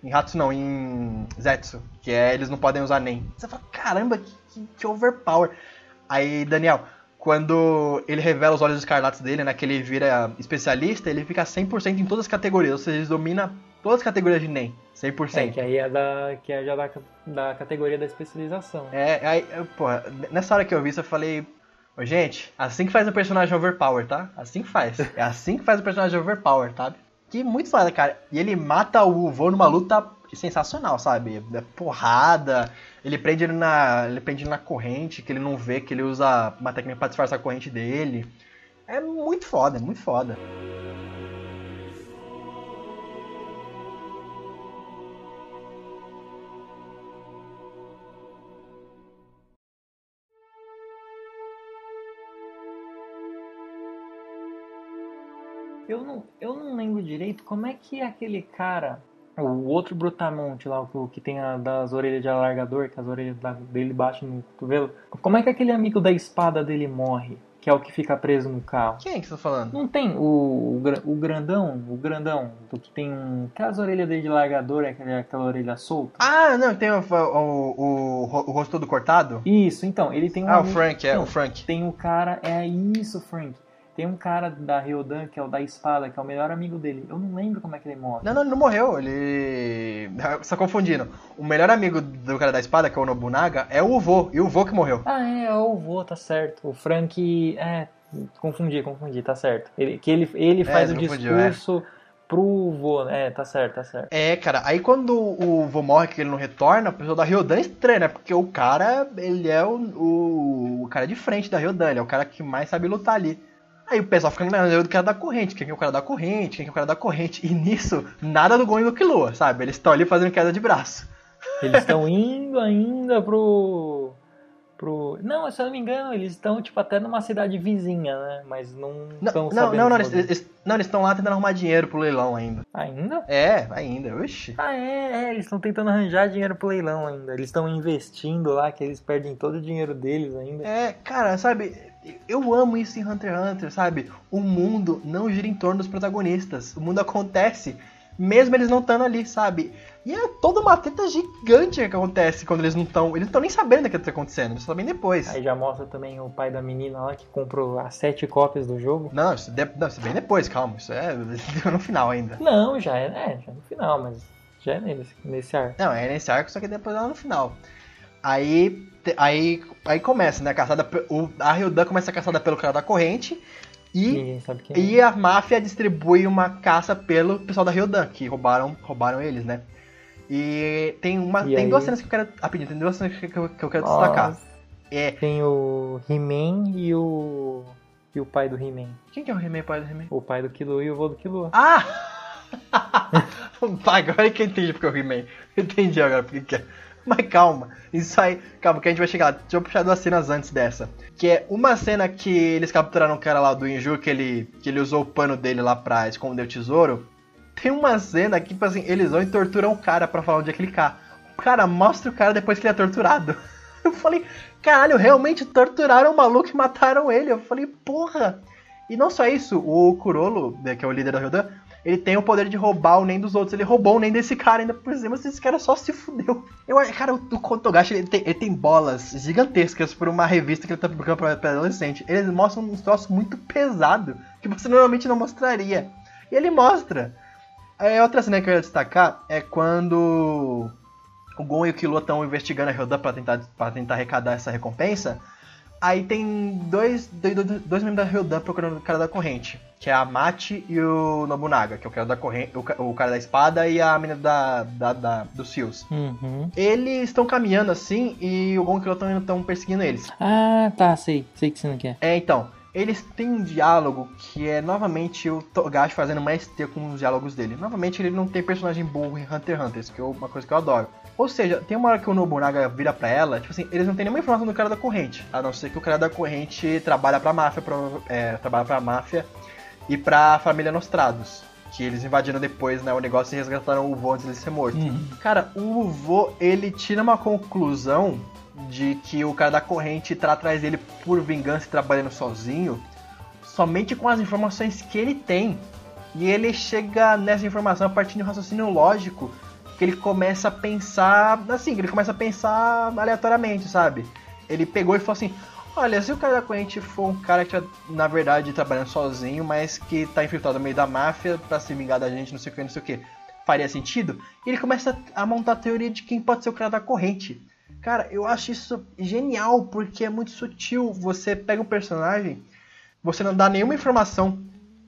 Em Hatsu não, em Zetsu. Que é, eles não podem usar nem. Você fala, caramba, que, que, que overpower. Aí, Daniel, quando ele revela os olhos escarlates dele, né, que ele vira especialista, ele fica 100% em todas as categorias. Ou seja, ele domina todas as categorias de NEM. 100%. É, que aí é, da, que é já da, da categoria da especialização. É, aí, porra, nessa hora que eu vi isso, eu falei, ô, gente, assim que faz o personagem overpower, tá? Assim que faz. É assim que faz o personagem overpower, sabe? Que muito foda, cara. E ele mata o voo numa luta sensacional, sabe? É porrada, ele prende ele na, ele prende ele na corrente, que ele não vê, que ele usa uma técnica pra disfarçar a corrente dele. É muito foda, é muito foda. Eu não, eu não lembro direito como é que aquele cara, o outro Brutamonte lá, o que tem a, das orelhas de alargador, que as orelhas dele baixam no cotovelo, como é que aquele amigo da espada dele morre? Que é o que fica preso no carro. Quem é que você tá falando? Não tem o, o, o grandão, o grandão, do que tem um, aquelas orelhas dele de largador, é aquela, aquela orelha solta? Ah, não, tem o, o, o, o rosto todo cortado? Isso, então, ele tem um Ah, o Frank, é, Não, o Frank. Tem o cara, é isso, Frank. Tem um cara da Ryodan, que é o da espada, que é o melhor amigo dele. Eu não lembro como é que ele morre. Não, não, ele não morreu, ele. [LAUGHS] Você tá confundindo. O melhor amigo do cara da espada, que é o Nobunaga, é o vô, e o vô que morreu. Ah, é, é o vô, tá certo. O Frank. É, confundi, confundi, tá certo. Ele, que ele, ele faz você o discurso pro vô. É, tá certo, tá certo. É, cara, aí quando o vô morre, que ele não retorna, o pessoal da Ryodan estranha, né? Porque o cara, ele é o, o, o cara de frente da Ryodan, ele é o cara que mais sabe lutar ali. Aí o pessoal fica lembrando do cara da corrente, quem que é o cara da corrente, quem que é o cara da corrente. E nisso, nada do Gon e do Killua, sabe? Eles estão ali fazendo queda de braço. Eles estão indo ainda pro. Pro. Não, se eu não me engano, eles estão, tipo, até numa cidade vizinha, né? Mas não estão não, sabendo. não, não, eles- não, eles estão lá tentando arrumar dinheiro pro leilão ainda. Ainda? É, ainda, oxi. Ah, é, é, eles estão tentando arranjar dinheiro pro leilão ainda. Eles estão investindo lá, que eles perdem todo o dinheiro deles ainda. É, cara, sabe, eu amo isso em Hunter x Hunter, sabe? O mundo não gira em torno dos protagonistas. O mundo acontece, mesmo eles não estando ali, sabe? E é toda uma treta gigante que acontece quando eles não estão. Eles não estão nem sabendo do que tá acontecendo, eles sabem depois. Aí já mostra também o pai da menina lá que comprou as sete cópias do jogo. Não, isso, de, não, isso é bem depois, calma. Isso é [LAUGHS] no final ainda. Não, já é, é, já é no final, mas já é nesse, nesse ar. Não, é nesse arco, só que depois lá no final. Aí, aí, aí começa, né? A caçada. O, a Ryodan começa a caçada pelo cara da corrente. E quem é. E a máfia distribui uma caça pelo pessoal da Ryodan, que roubaram, roubaram eles, né? E tem uma. E tem aí? duas cenas que eu quero. Rapidinho, tem duas cenas que eu, que eu quero Nossa. destacar. É. Tem o He-Man e o. E o pai do He-Man. Quem que é o He-Man, pai do He-Man? O pai do Killua e o vô do Killua. Ah! [LAUGHS] agora que eu entendi porque é o He-Man. Entendi agora porque que é. Mas calma, isso aí, calma que a gente vai chegar. Deixa eu puxar duas cenas antes dessa. Que é uma cena que eles capturaram o cara lá do Inju, que ele, que ele usou o pano dele lá pra esconder o tesouro. Tem uma cena que, tipo assim, eles vão e torturam o cara pra falar onde é tá. O cara mostra o cara depois que ele é torturado. [LAUGHS] Eu falei, caralho, realmente torturaram o maluco e mataram ele. Eu falei, porra. E não só isso, o Kurolo, né, que é o líder da Ryodan, ele tem o poder de roubar o nem dos outros. Ele roubou o nem desse cara ainda por cima, esse cara só se fudeu. Eu, cara, o, Kotogashi, ele tem, ele tem bolas gigantescas por uma revista que ele tá publicando pra, pra adolescente. Eles mostram um troço muito pesado, que você normalmente não mostraria. E ele mostra. Aí, outra cena que eu ia destacar é quando o Gon e o Killua estão investigando a Ryodan pra tentar, pra tentar arrecadar essa recompensa. Aí tem dois, dois, dois- membros da Ryodan procurando o cara da corrente, que é a Mati e o Nobunaga, que é o cara da corrente, o, o cara da espada e a menina da, da, da dos Seals. Uhum. Eles estão caminhando assim e o Gon e o Killua estão perseguindo eles. Ah, tá, sei. Sei que cena que é. É, então, eles têm um diálogo que é novamente o Togashi fazendo maestria com os diálogos dele. Novamente ele não tem personagem burro em Hunter x Hunter, isso que é uma coisa que eu adoro. Ou seja, tem uma hora que o Nobunaga vira pra ela, tipo assim, eles não têm nenhuma informação do cara da corrente. A não ser que o cara da corrente trabalha pra máfia, prova- é, trabalha pra máfia e pra família Nostrados. Que eles invadiram depois, né, o negócio e resgataram o vô antes de ele ser morto. Cara, o vô, ele tira uma conclusão de que o cara da corrente tá atrás dele por vingança e trabalhando sozinho, somente com as informações que ele tem. E ele chega nessa informação a partir de um raciocínio lógico, que ele começa a pensar, assim, ele começa a pensar aleatoriamente, sabe? Ele pegou e falou assim: Olha, se o cara da corrente for um cara que, na verdade, trabalhando sozinho, mas que tá infiltrado no meio da máfia pra se vingar da gente, não sei o que, não sei o que, faria sentido? E ele começa a montar a teoria de quem pode ser o cara da corrente. Cara, eu acho isso genial, porque é muito sutil. Você pega um personagem, você não dá nenhuma informação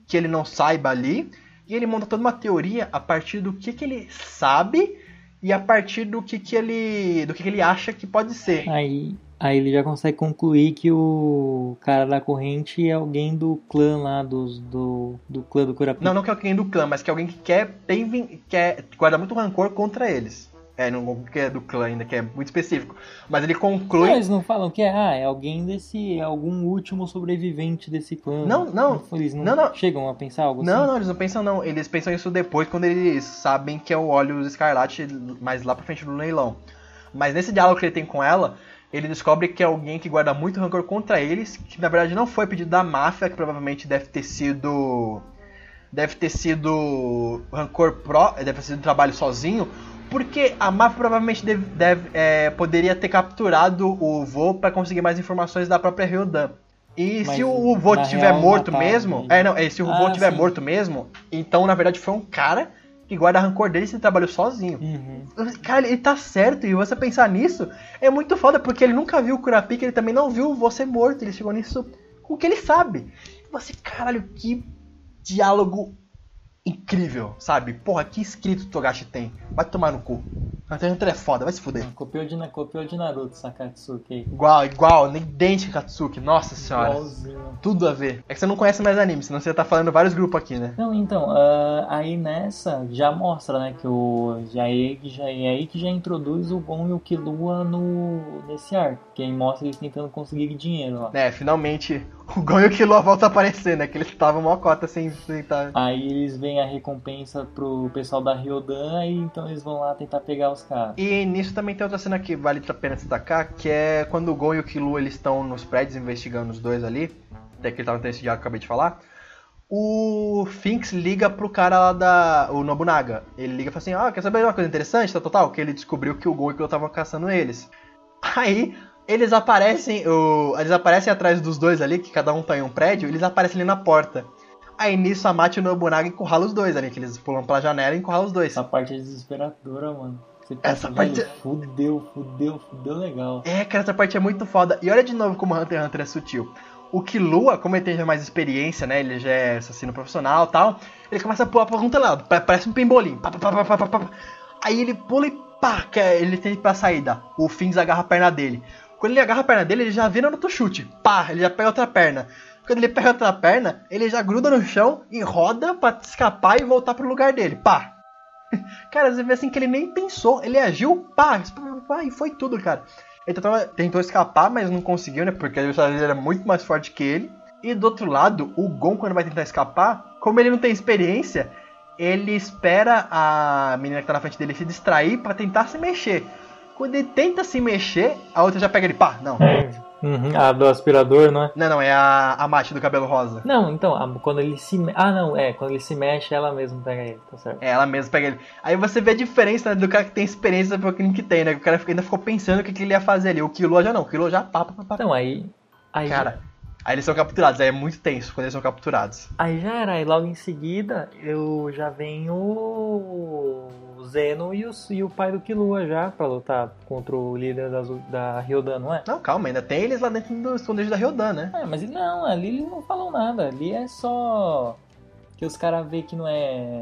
que ele não saiba ali, e ele monta toda uma teoria a partir do que, que ele sabe e a partir do que, que ele. do que, que ele acha que pode ser. Aí, aí ele já consegue concluir que o cara da corrente é alguém do clã lá, dos, do, do clã do Curapi. Não, não que é alguém do clã, mas que é alguém que quer, tem, quer guarda muito rancor contra eles. É, não que é do clã ainda, que é muito específico. Mas ele conclui. Não, eles não falam que é, ah, é alguém desse. É algum último sobrevivente desse clã. Não, não. Eles não, não, não. chegam a pensar algo não, assim? Não, eles não pensam não. Eles pensam isso depois, quando eles sabem que é o óleo escarlate, mais lá pra frente do leilão. Mas nesse diálogo que ele tem com ela, ele descobre que é alguém que guarda muito rancor contra eles, que na verdade não foi pedido da máfia, que provavelmente deve ter sido. Deve ter sido rancor pró. Deve ter sido trabalho sozinho porque a máfia provavelmente deve, deve, é, poderia ter capturado o vô para conseguir mais informações da própria Ryodan. E Mas, se o vô real, morto mataram mesmo. É, não, é, se o vô Ah, estiver sim. morto mesmo, então na verdade foi um cara que guarda rancor dele e trabalhou sozinho. Uhum. Cara, ele tá certo, e você pensar nisso é muito foda, porque ele nunca viu o Kurapika, ele também não viu você morto, ele chegou nisso com o que ele sabe. E você, caralho, que diálogo incrível, sabe? Porra, que escrito o Togashi tem. Vai tomar no cu. Hunter x Hunter é foda, vai se fuder. Copiou de, copiou de Naruto, Sakatsuki. Igual, igual, nem dente Katsuki, nossa senhora. Igualzinho. Tudo a ver. É que você não conhece mais anime, senão você tá falando vários grupos aqui, né? Não, então, ah, aí nessa já mostra, né, que o já é, já é aí que já introduz o Gon e o Killua no nesse arco, que aí mostra eles tentando conseguir dinheiro lá. É, finalmente o Gon e o Killua voltam a aparecer, né? Que eles estavam mó cota sem tentar. Aí eles veem a recompensa pro pessoal da Ryodan e então eles vão lá tentar pegar os caras. E nisso também tem outra cena que vale a pena destacar, que é quando o Gon e o Killua eles estão nos prédios investigando os dois ali, até que ele tava esse diálogo que eu acabei de falar. O Finks liga pro cara lá da. o Nobunaga. Ele liga e fala assim: Ah, quer saber uma coisa interessante? Tal, tal, tal. Que ele descobriu que o Gon e o Killua estavam caçando eles. Aí eles aparecem. O, eles aparecem atrás dos dois ali, que cada um tá em um prédio, eles aparecem ali na porta. Aí nisso a Mate e o Nobunaga encurralam os dois ali, que eles pulam pela janela e encurralam os dois. Essa parte é desesperadora, mano. Você Essa pensa, parte- fudeu, fudeu, fudeu legal. É, cara, essa parte é muito foda. E olha de novo como Hunter x Hunter é sutil. O Killua, como ele tem já mais experiência, né? Ele já é assassino profissional e tal. Ele começa a pular pra qualquer lado. pa- Parece um pimbolim. Pá, pá, pá. Aí ele pula e pá, é- ele tem pra saída. O Fins agarra a perna dele. Quando ele agarra a perna dele, ele já vira no outro chute. Pá, ele já pega outra perna. Quando ele pega outra perna, ele já gruda no chão e roda pra escapar e voltar pro lugar dele. Pá. [LAUGHS] Cara, você vê assim que ele nem pensou, ele agiu, pá, pá, e foi tudo, cara. Ele tentou, tentou escapar, mas não conseguiu, né? Porque adversário dele era muito mais forte que ele. E do outro lado, o Gon, quando vai tentar escapar, como ele não tem experiência, ele espera a menina que tá na frente dele se distrair pra tentar se mexer. Quando ele tenta se mexer, a outra já pega ele, pá, não. Uhum, a do aspirador, não é? Não, não, é a, a mate do cabelo rosa. Não, então, a- quando ele se. me- Ah, não, é, quando ele se mexe, ela mesma pega ele, tá certo. É, ela mesma pega ele. Aí você vê a diferença né, do cara que tem experiência pro que tem, né? O cara ainda ficou pensando o que, que ele ia fazer ali. O Killua já não, o Killua já pá, pá, pá. Então, aí. Aí, Cara, aí eles são capturados, aí é muito tenso quando eles são capturados. aí já era, aí logo em seguida eu já venho o Zeno e o, e o pai do Killua já pra lutar contra o líder das, da Ryodan, não é? Não, calma, ainda tem eles lá dentro do esconderijo da Ryodan, né? É, mas não, ali eles não falam nada. Ali é só que os caras vê que não é,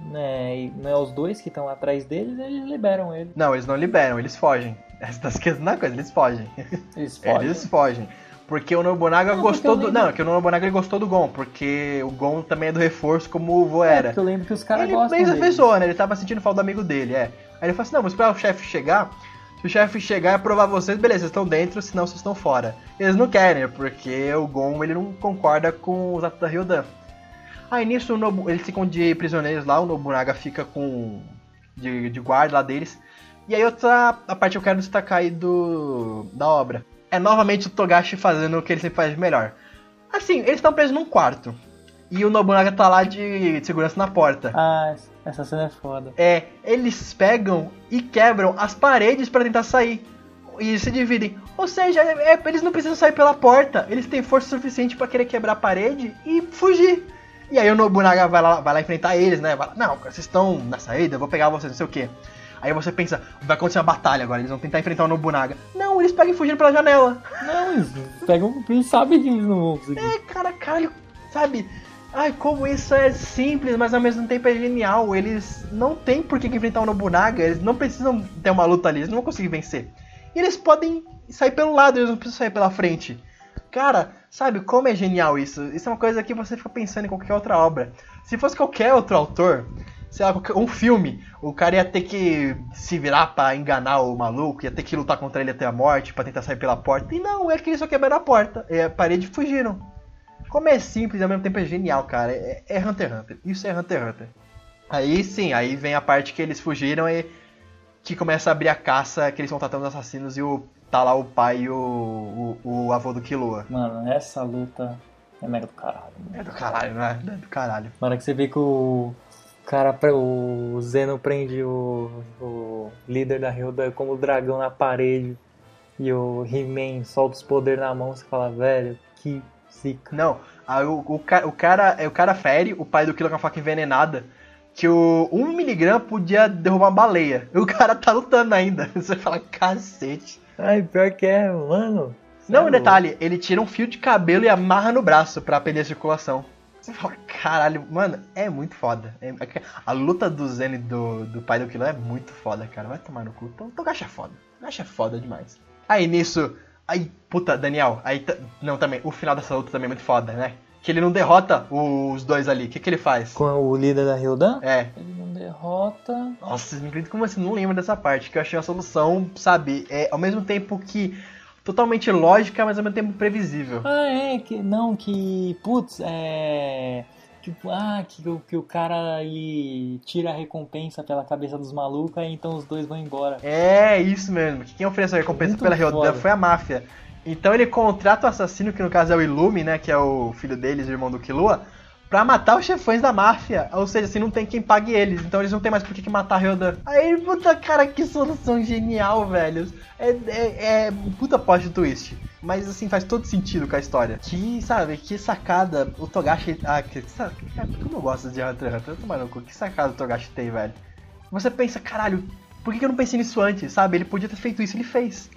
não é. Não é os dois que estão atrás deles, eles liberam ele. Não, eles não liberam, eles fogem. Essa tá esquecendo da coisa, eles fogem. Eles podem. [LAUGHS] Eles fogem. Porque o Nobunaga Não, gostou do. Não, que o Nobunaga ele gostou do Gon, porque o Gon também é do reforço como o vô É, era. porque eu lembro que os caras ele gostam dele. defensor, né? Ele tava sentindo falta do amigo dele, é. Aí ele falou assim: não, vou esperar o chefe chegar. Se o chefe chegar e provar vocês, beleza, vocês estão dentro, senão vocês estão fora. Eles não querem, porque o Gon ele não concorda com os atos da Ryodan. Aí nisso o Nobu, eles ficam de prisioneiros lá, o Nobunaga fica com. de, de guarda lá deles. E aí outra a parte que eu quero destacar aí do da obra é novamente o Togashi fazendo o que ele sempre faz de melhor. Assim, eles estão presos num quarto. E o Nobunaga tá lá de segurança na porta. Ah, essa cena é foda. É, eles pegam e quebram as paredes para tentar sair. E se dividem. Ou seja, é, é, eles não precisam sair pela porta. Eles têm força suficiente para querer quebrar a parede e fugir. E aí o Nobunaga vai lá, vai lá enfrentar eles, né? Vai lá, não, vocês estão na saída, eu vou pegar vocês, não sei o que. Aí você pensa, vai acontecer uma batalha agora, eles vão tentar enfrentar o Nobunaga. Não, eles pegam e fugem pela janela. Não, eles pegam. Eles sabem que eles não vão conseguir. É, cara, caralho, sabe? Ai, como isso é simples, mas ao mesmo tempo é genial. Eles não têm por que enfrentar o Nobunaga, eles não precisam ter uma luta ali, eles não vão conseguir vencer. E eles podem sair pelo lado, eles não precisam sair pela frente. Cara, sabe como é genial isso? Isso é uma coisa que você fica pensando em qualquer outra obra. Se fosse qualquer outro autor, sei lá, um filme, o cara ia ter que se virar pra enganar o maluco, ia ter que lutar contra ele até a morte pra tentar sair pela porta. E não, é que eles só quebraram a porta, é, a parede e fugiram. Como é simples e ao mesmo tempo é genial, cara. É, é Hunter x Hunter. Isso é Hunter x Hunter. Aí sim, aí vem a parte que eles fugiram e que começa a abrir a caça, que eles vão tratando os assassinos e o, tá lá o pai e o, o, o avô do Killua. Mano, essa luta é mega do caralho. mano. É do caralho, né? É do caralho. Na hora que você vê que o cara, o Zeno prende o, o líder da Hilda como dragão na parede e o He-Man solta os poderes na mão, você fala, velho, que zica. Não, aí o, o, o cara é o cara fere o pai do Killua com a faca envenenada. Que o 1mg podia derrubar uma baleia. E [LAUGHS] o cara tá lutando ainda. [LAUGHS] Você fala, cacete. Ai, pior que é, mano. Não, é um detalhe, ele tira um fio de cabelo e amarra no braço pra perder a circulação. Você fala, caralho, mano, é muito foda. É- é- a luta do Zen e do, do pai do Killua é muito foda, cara. Vai tomar no cu. Então, Togashi é foda. Togashi é foda demais. Aí nisso, aí, puta, Daniel, aí, não, também, o final dessa luta também é muito foda, né? Que ele não derrota os dois ali. O que que ele faz? Com o líder da Hilda? É, Ele não derrota. nossa, me acredito como assim, não lembro dessa parte, que eu achei a solução, sabe, é ao mesmo tempo que totalmente lógica, mas ao mesmo tempo previsível. Ah, é, que não, que. Putz, é. Tipo, ah, que, o- que o cara aí tira a recompensa pela cabeça dos malucos, aí então os dois vão embora. É, isso mesmo. Que quem ofereceu a recompensa Muito pela Ryodan foda. foi a máfia. Então ele contrata o assassino, que no caso é o Illumin, né, que é o filho deles, o irmão do Killua, pra matar os chefões da máfia. Ou seja, assim, não tem quem pague eles. Então eles não tem mais por que que matar Ryodan. Aí, puta, cara, que solução genial, velho. É, é, é puta plot twist. Mas, assim, faz todo sentido com a história. Que, sabe, que sacada o Togashi... Ah, que, sa- como eu gosto de Hunter x Hunter. Maluco. Que sacada o Togashi tem, velho. Você pensa, caralho, por que que eu não pensei nisso antes, sabe? Ele podia ter feito isso, ele fez.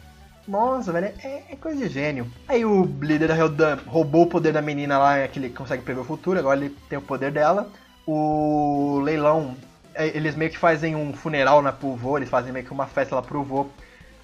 Nossa, velho, é, é coisa de gênio. Aí o líder da Heldan roubou o poder da menina lá, é que ele consegue prever o futuro, agora ele tem o poder dela. O leilão, é, eles meio que fazem um funeral na pro vô, eles fazem meio que uma festa lá pro vô,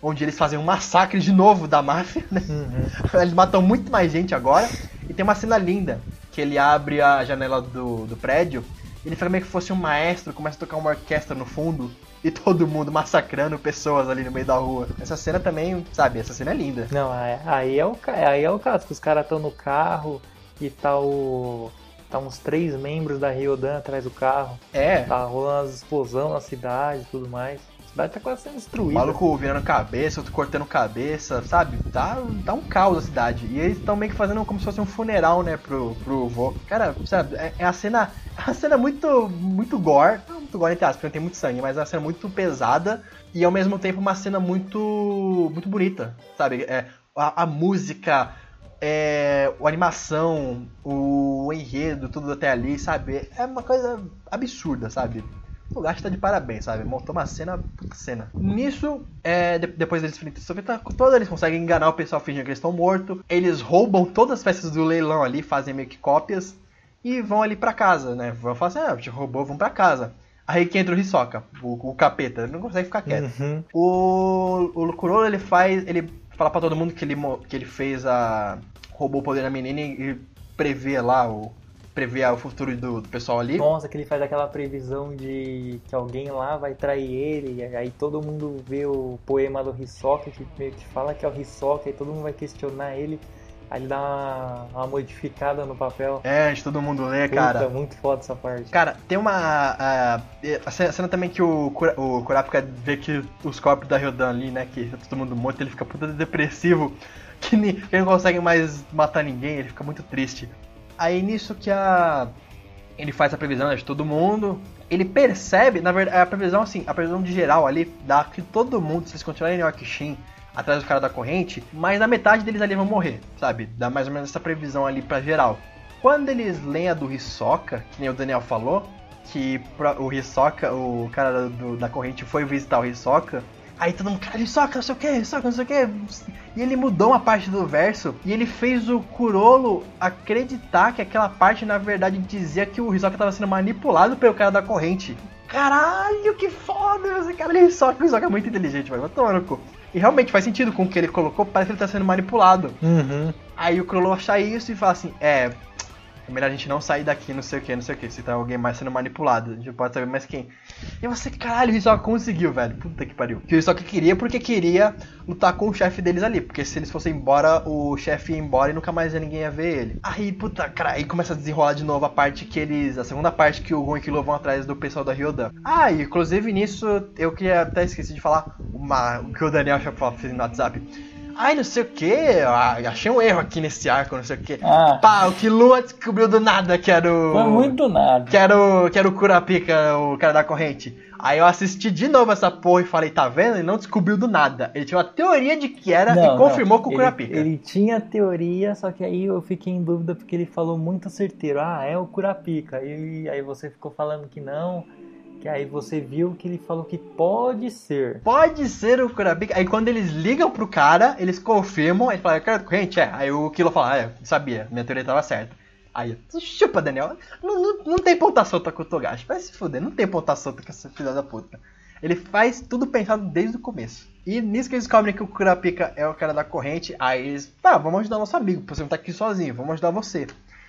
onde eles fazem um massacre de novo da máfia, né? [LAUGHS] Eles matam muito mais gente agora. E tem uma cena linda, que ele abre a janela do, do prédio, ele fica meio que fosse um maestro, começa a tocar uma orquestra no fundo, e todo mundo massacrando pessoas ali no meio da rua. Essa cena também, sabe, essa cena é linda. Não, aí- aí é o, aí é o caso, que os caras estão no carro e tá o. Tá uns três membros da Ryodan atrás do carro. É, Tá rolando as explosão na cidade e tudo mais. A cidade tá quase sendo o destruída. maluco virando cabeça, outro cortando cabeça, sabe? Tá, tá um caos a cidade. E eles estão meio que fazendo como se fosse um funeral, né, pro, pro vô. Cara, sabe, é, é a cena. [LAUGHS] É uma cena muito. muito gore. Muito gore entre aspas, porque não tem muito sangue, mas é uma cena muito pesada e ao mesmo tempo uma cena muito. muito bonita. Sabe? É, a, a música. É, a animação, o enredo, tudo até ali, sabe? É uma coisa absurda, sabe? O Gacha tá de parabéns, sabe? Montou uma cena, puta cena. Nisso, é, de- depois deles enfrentam todos eles conseguem enganar o pessoal fingindo que eles estão mortos. Eles roubam todas as peças do leilão ali, fazem meio que cópias e vão ali pra casa, né? Vão falar assim, ah, a gente roubou, vamos pra casa. Aí que entra o Hisoka, o, o capeta, ele não consegue ficar quieto. Uhum. O, o Kuroro, ele faz. Ele fala pra todo mundo que ele, que ele fez a. roubou o poder da menina e, e prevê lá o. prevê o futuro do, do pessoal ali. Nossa, que ele faz aquela previsão de que alguém lá vai trair ele, e aí todo mundo vê o poema do Hisoka, que meio que fala que é o Hisoka, e todo mundo vai questionar ele. Aí ele dá uma, uma modificada no papel. É, todo mundo lê, Puta, cara. muito foda essa parte. Cara, tem uma. A, a cena, também que o, o Kurapika vê que os corpos da Ryodan ali, né? Que tá todo mundo morto, ele fica puta depressivo. [LAUGHS] Que ele não consegue mais matar ninguém, ele fica muito triste. Aí nisso que a. Ele faz a previsão de todo mundo. Ele percebe, na verdade, a previsão assim, a previsão de geral ali dá que todo mundo, se eles continuarem em Orkshin, atrás do cara da corrente, mais da metade deles ali vão morrer, sabe? Dá mais ou menos essa previsão ali pra geral. Quando eles leem a do Hisoka, que nem o Daniel falou, que o Hisoka, o cara do- da corrente foi visitar o Hisoka, aí todo mundo, cara, Hisoka, não sei o que, Hisoka, não sei o que, e ele mudou uma parte do verso, e ele fez o Kurolo acreditar que aquela parte, na verdade, dizia que o Hisoka tava sendo manipulado pelo cara da corrente. Caralho, que foda esse cara, ele Hisoka, o Hisoka é muito inteligente, vai tomar no cu. E realmente faz sentido com o que ele colocou, parece que ele tá sendo manipulado. Uhum. Aí o Krollo acha isso e fala assim, é. É melhor a gente não sair daqui, não sei o que, não sei o que. Se tá alguém mais sendo manipulado, a gente pode saber mais quem. E você, caralho, o Hisoka conseguiu, velho. Puta que pariu. Que o Hisoka queria porque queria lutar com o chefe deles ali. Porque se eles fossem embora, o chefe ia embora e nunca mais ninguém ia ver ele. Aí, puta, cara, aí começa a desenrolar de novo a parte que eles. A segunda parte que o Gon e Kilo vão atrás do pessoal da Ryodan. Ah, e inclusive nisso eu queria até esqueci de falar uma, o que o Daniel fez no WhatsApp. Ai, não sei o que, achei um erro aqui nesse arco, não sei o que. Ah. Pá, o Killua descobriu do nada que era o. Foi muito nada. Que era o, que era o Kurapika, o cara da corrente. Aí eu assisti de novo essa porra e falei, tá vendo? Ele não descobriu do nada. Ele tinha uma teoria de que era Não, e confirmou não. com o Ele- Kurapika. Ele, tinha teoria, só que aí eu fiquei em dúvida porque ele falou muito certeiro. Ah, é o Kurapika. E aí você ficou falando que não. Que aí você viu que ele falou que pode ser. Pode ser o Kurapika. Aí quando eles ligam pro cara, eles confirmam, ele fala, cara corrente? É. Aí o Kilo fala, ah, é, sabia, minha teoria tava certa. Aí, chupa, Daniel. Não, não, não tem ponta solta com o Togashi. Vai se fuder, não tem ponta solta com essa filha da puta. Ele faz tudo pensado desde o começo. E nisso que eles descobrem que o Kurapika é o cara da corrente, aí eles, tá, vamos ajudar nosso amigo, você não tá aqui sozinho, vamos ajudar você.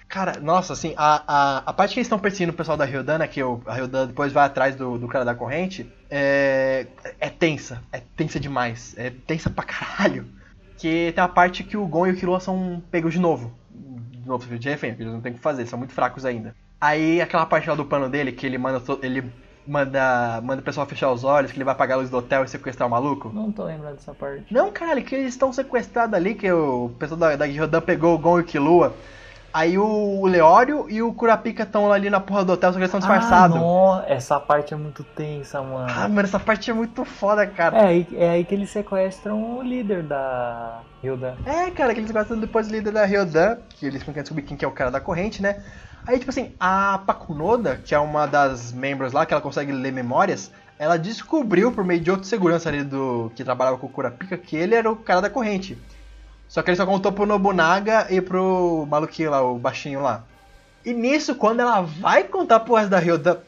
Cara, nossa, assim, a, a, a parte que eles estão perseguindo o pessoal da Ryodan, né, que o, a Ryodan depois vai atrás do, do cara da corrente, é, é tensa, é tensa demais, é tensa pra caralho. Que tem a parte que o Gon e o Killua são pegos de novo. De novo, de refém, porque eles não tem o que fazer, são muito fracos ainda. Aí aquela parte lá do plano dele, que ele manda ele manda, manda o pessoal fechar os olhos, que ele vai apagar a luz do hotel e sequestrar o maluco. Não tô lembrando dessa parte. Não, caralho, que eles estão sequestrados ali, que o pessoal da, da Ryodan pegou o Gon e o Killua. Aí o Leório e o Kurapika estão ali na porra do hotel, só que eles estão disfarçados. Ah, não, essa parte é muito tensa, mano. Ah, mano, essa parte é muito foda, cara. É aí, é aí que eles sequestram o líder da Hilda. É, cara, que eles gostam depois do líder da Ryodan, que eles querem descobrir quem que é o cara da corrente, né? Aí, tipo assim, a Pakunoda, que é uma das membros lá, que ela consegue ler memórias, ela descobriu por meio de outro segurança ali do que trabalhava com o Kurapika que ele era o cara da corrente. Só que ele só contou pro Nobunaga e pro maluquinho lá, o baixinho lá. E nisso, quando ela vai contar pro resto da Ryodan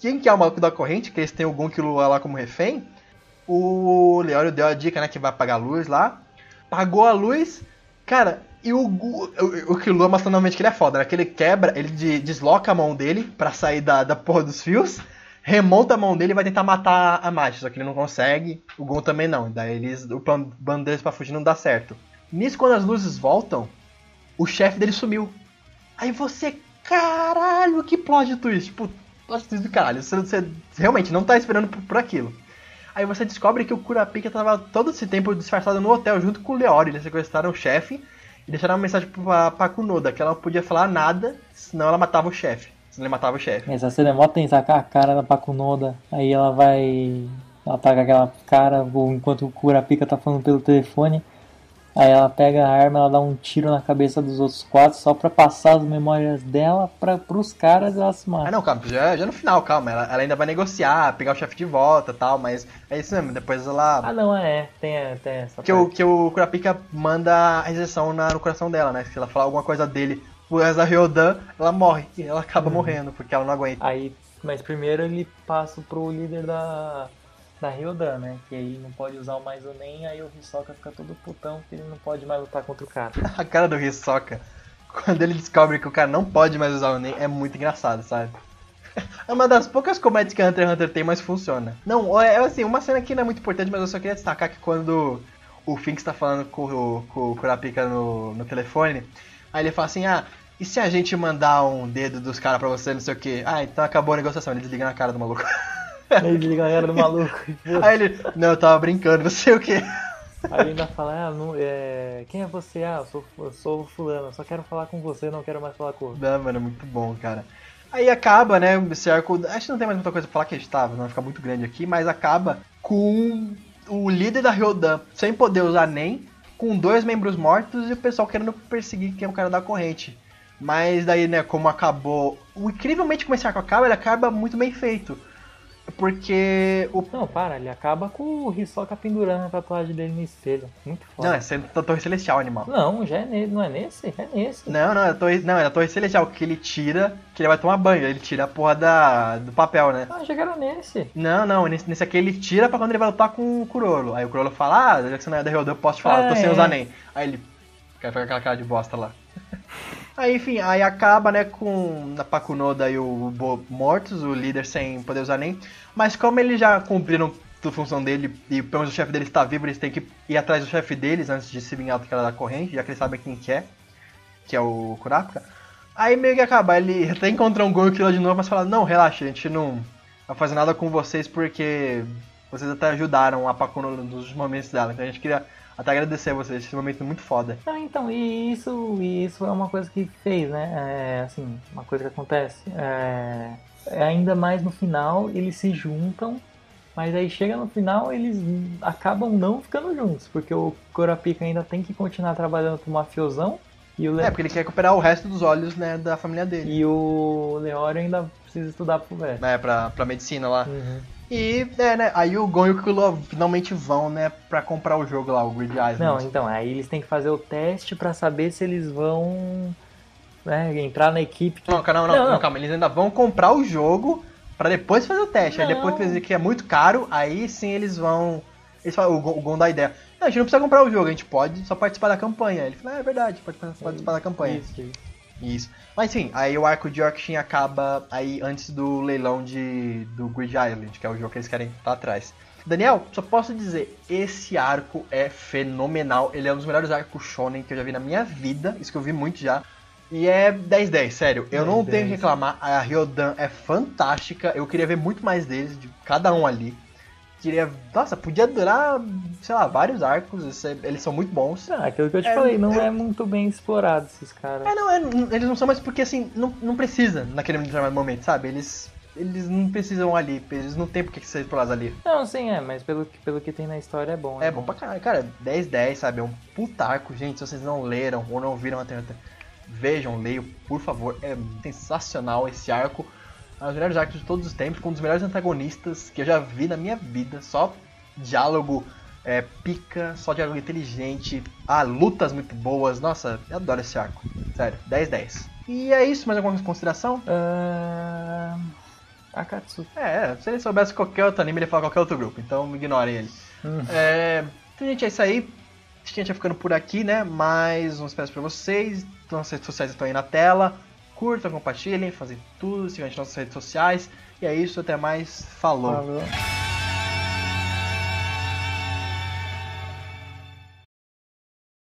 quem que é o maluco da corrente, que eles têm o Gon Killua lá como refém, o Leório deu a dica, né, que vai apagar a luz lá. Pagou a luz, cara, e o, o, o Killua mostra novamente que ele é foda, né? Que ele quebra, ele de- desloca a mão dele pra sair da, da porra dos fios, remonta a mão dele e vai tentar matar a Machi, só que ele não consegue, o Gon também não. Daí eles, o plano deles pra fugir não dá certo. Nisso, quando as luzes voltam, o chefe dele sumiu. Aí você, caralho, que plot twist. Tipo, plot twist do caralho. Você, você realmente não tá esperando por, por aquilo. Aí você descobre que o Kurapika tava todo esse tempo disfarçado no hotel junto com o Leori. Eles sequestraram o chefe e deixaram uma mensagem pra, pra Kunoda que ela não podia falar nada, senão ela matava o chefe. Senão ele matava o chefe. Essa cena é mó tensa, a cara da Pakunoda. Aí ela vai. Ela tá com aquela cara enquanto o Kurapika tá falando pelo telefone. Aí ela pega a arma, ela dá um tiro na cabeça dos outros quatro só pra passar as memórias dela pra, pros caras e ela se Ah mata. não, calma, já, já no final, calma. Ela, ela ainda vai negociar, pegar o chefe de volta e tal, mas é isso mesmo. Depois ela. Ah não, é, tem, tem essa Que o, parte. que o Kurapika manda a rejeição na, no coração dela, né? Se ela falar alguma coisa dele pro resto da Ryodan, ela morre. E ela acaba morrendo, porque ela não aguenta. Aí, mas primeiro ele passa pro líder da, da Ryodan, né? Que aí não pode usar o mais ou nem, aí o Hisoka fica todo putão que ele não pode mais lutar contra o cara. [LAUGHS] A cara do Hisoka, quando ele descobre que o cara não pode mais usar o Nen, é muito engraçado, sabe? É uma das poucas comédias que Hunter x Hunter tem, mas funciona. Não, é assim, uma cena que não é muito importante, mas eu só queria destacar que quando o Finks tá falando com, o- com o Kurapika no, no telefone. Aí ele fala assim, ah, e se a gente mandar um dedo dos caras pra você, não sei o que? Ah, então acabou a negociação. Ele desliga na cara do maluco. [LAUGHS] Aí desliga a galera do maluco. e. Aí ele, não, eu tava brincando, não sei o que. Aí ele ainda fala, ah, não, é... quem é você? Ah, eu sou, eu sou o fulano, eu só quero falar com você, não quero mais falar com outro. Não, mano, muito bom, cara. Aí acaba, né, esse arco, acho que não tem mais muita coisa pra falar que a gente tava, não vai ficar muito grande aqui, mas acaba com o líder da Ryodan sem poder usar nem, com dois membros mortos e o pessoal querendo perseguir quem é o cara da corrente. Mas daí, né, como acabou, o incrivelmente como esse arco acaba, ele acaba muito bem feito. Porque o Não, para, ele acaba com o Hisoka pendurando a tatuagem dele no espelho. Muito foda. Não, é da Torre Celestial, animal. Não, já é nele, não é nesse? É nesse. Não, não, é a Torre, não, é a Torre Celestial, que ele tira, que ele vai tomar banho, ele tira a porra da, do papel, né? Ah, já era nesse. Não, não, nesse, nesse aqui ele tira pra quando ele vai lutar com o Kurolo. Aí o Kurolo fala, ah, já que você não é da Ryodan, eu posso te falar, eu tô Ah, sem é. usar nem. Aí ele quer ficar com aquela cara de bosta lá. [LAUGHS] Aí, enfim, aí acaba, né, com a Pakunoda e o Bo mortos, o líder sem poder usar nem. Mas como eles já cumpriram a função dele e pelo menos o chefe deles está vivo, eles têm que ir atrás do chefe deles antes de se vingar daquela da corrente, já que eles sabem quem que é, que é o Kurapika. Aí meio que acaba, ele até encontra um Goku lá de novo, mas fala, não, relaxa, a gente não vai fazer nada com vocês porque vocês até ajudaram a Pakunoda nos momentos dela. Então a gente queria até agradecer a vocês, esse momento é muito foda. Não, então, e isso, isso é uma coisa que fez, né? É, assim, uma coisa que acontece. É, é ainda mais no final, eles se juntam, mas aí chega no final, eles acabam não ficando juntos, porque o Kurapika ainda tem que continuar trabalhando pro mafiosão, e o, Le É, porque ele quer recuperar o resto dos olhos, né, da família dele. e o Leório ainda precisa estudar pro velho. Né, pra, pra medicina lá. Uhum. E, é, né, aí o Gon e o Killua finalmente vão, né, pra comprar o jogo lá, o Grid Island. Não, então, aí eles têm que fazer o teste pra saber se eles vão né, entrar na equipe que Não, não, Não, não, não. calma, eles ainda vão comprar o jogo pra depois fazer o teste. Aí Não. depois que eles dizem que é muito caro, aí sim eles vão. Eles falam, o Gon, o Gon dá ideia. Não, a gente não precisa comprar o jogo, a gente pode só participar da campanha. Ele fala, ah, é verdade, pode participar da campanha. Isso, isso. Isso. Mas sim, aí o arco de Yorkshin acaba aí antes do leilão de, do Grid Island, que é o jogo que eles querem estar atrás. Daniel, só posso dizer, esse arco é fenomenal. Ele é um dos melhores arcos shonen que eu já vi na minha vida. Isso que eu vi muito já. E é 10-10, sério. Eu não 10-10. tenho que reclamar. A Ryodan é fantástica. Eu queria ver muito mais deles, de cada um ali. Queria. Nossa, podia durar, sei lá, vários arcos. Eles são muito bons. Ah, aquilo que eu te É, falei, não é- é muito bem explorado esses caras. É, não, é, eles não são mais porque assim, não, não precisa naquele determinado momento, sabe? Eles, eles não precisam ali, eles não tem por que ser explorados ali. Não, sim, é, mas pelo, que- pelo que tem na história é bom. É bom pra caralho, cara, 10-10, sabe? É um putarco, gente. Se vocês não leram ou não viram até até- vejam, leiam, por favor. É sensacional esse arco. É um dos melhores arcos de todos os tempos, com um dos melhores antagonistas que eu já vi na minha vida. Só diálogo é, pica, só diálogo inteligente. Ah, lutas muito boas. Nossa, eu adoro esse arco. Sério, 10-10. E é isso, mais alguma consideração? Ah, Akatsuki. É, se ele soubesse qualquer outro anime, ele ia falar qualquer outro grupo, então ignorem ele. Hum. É, então, gente, é isso aí. Acho que a gente vai ficando por aqui, né? Mais uns peças pra vocês. Nossas redes sociais estão aí na tela. Curtam, compartilhem, fazem tudo, sigam a gente nas nossas redes sociais. E é isso, até mais. Falou. Falou.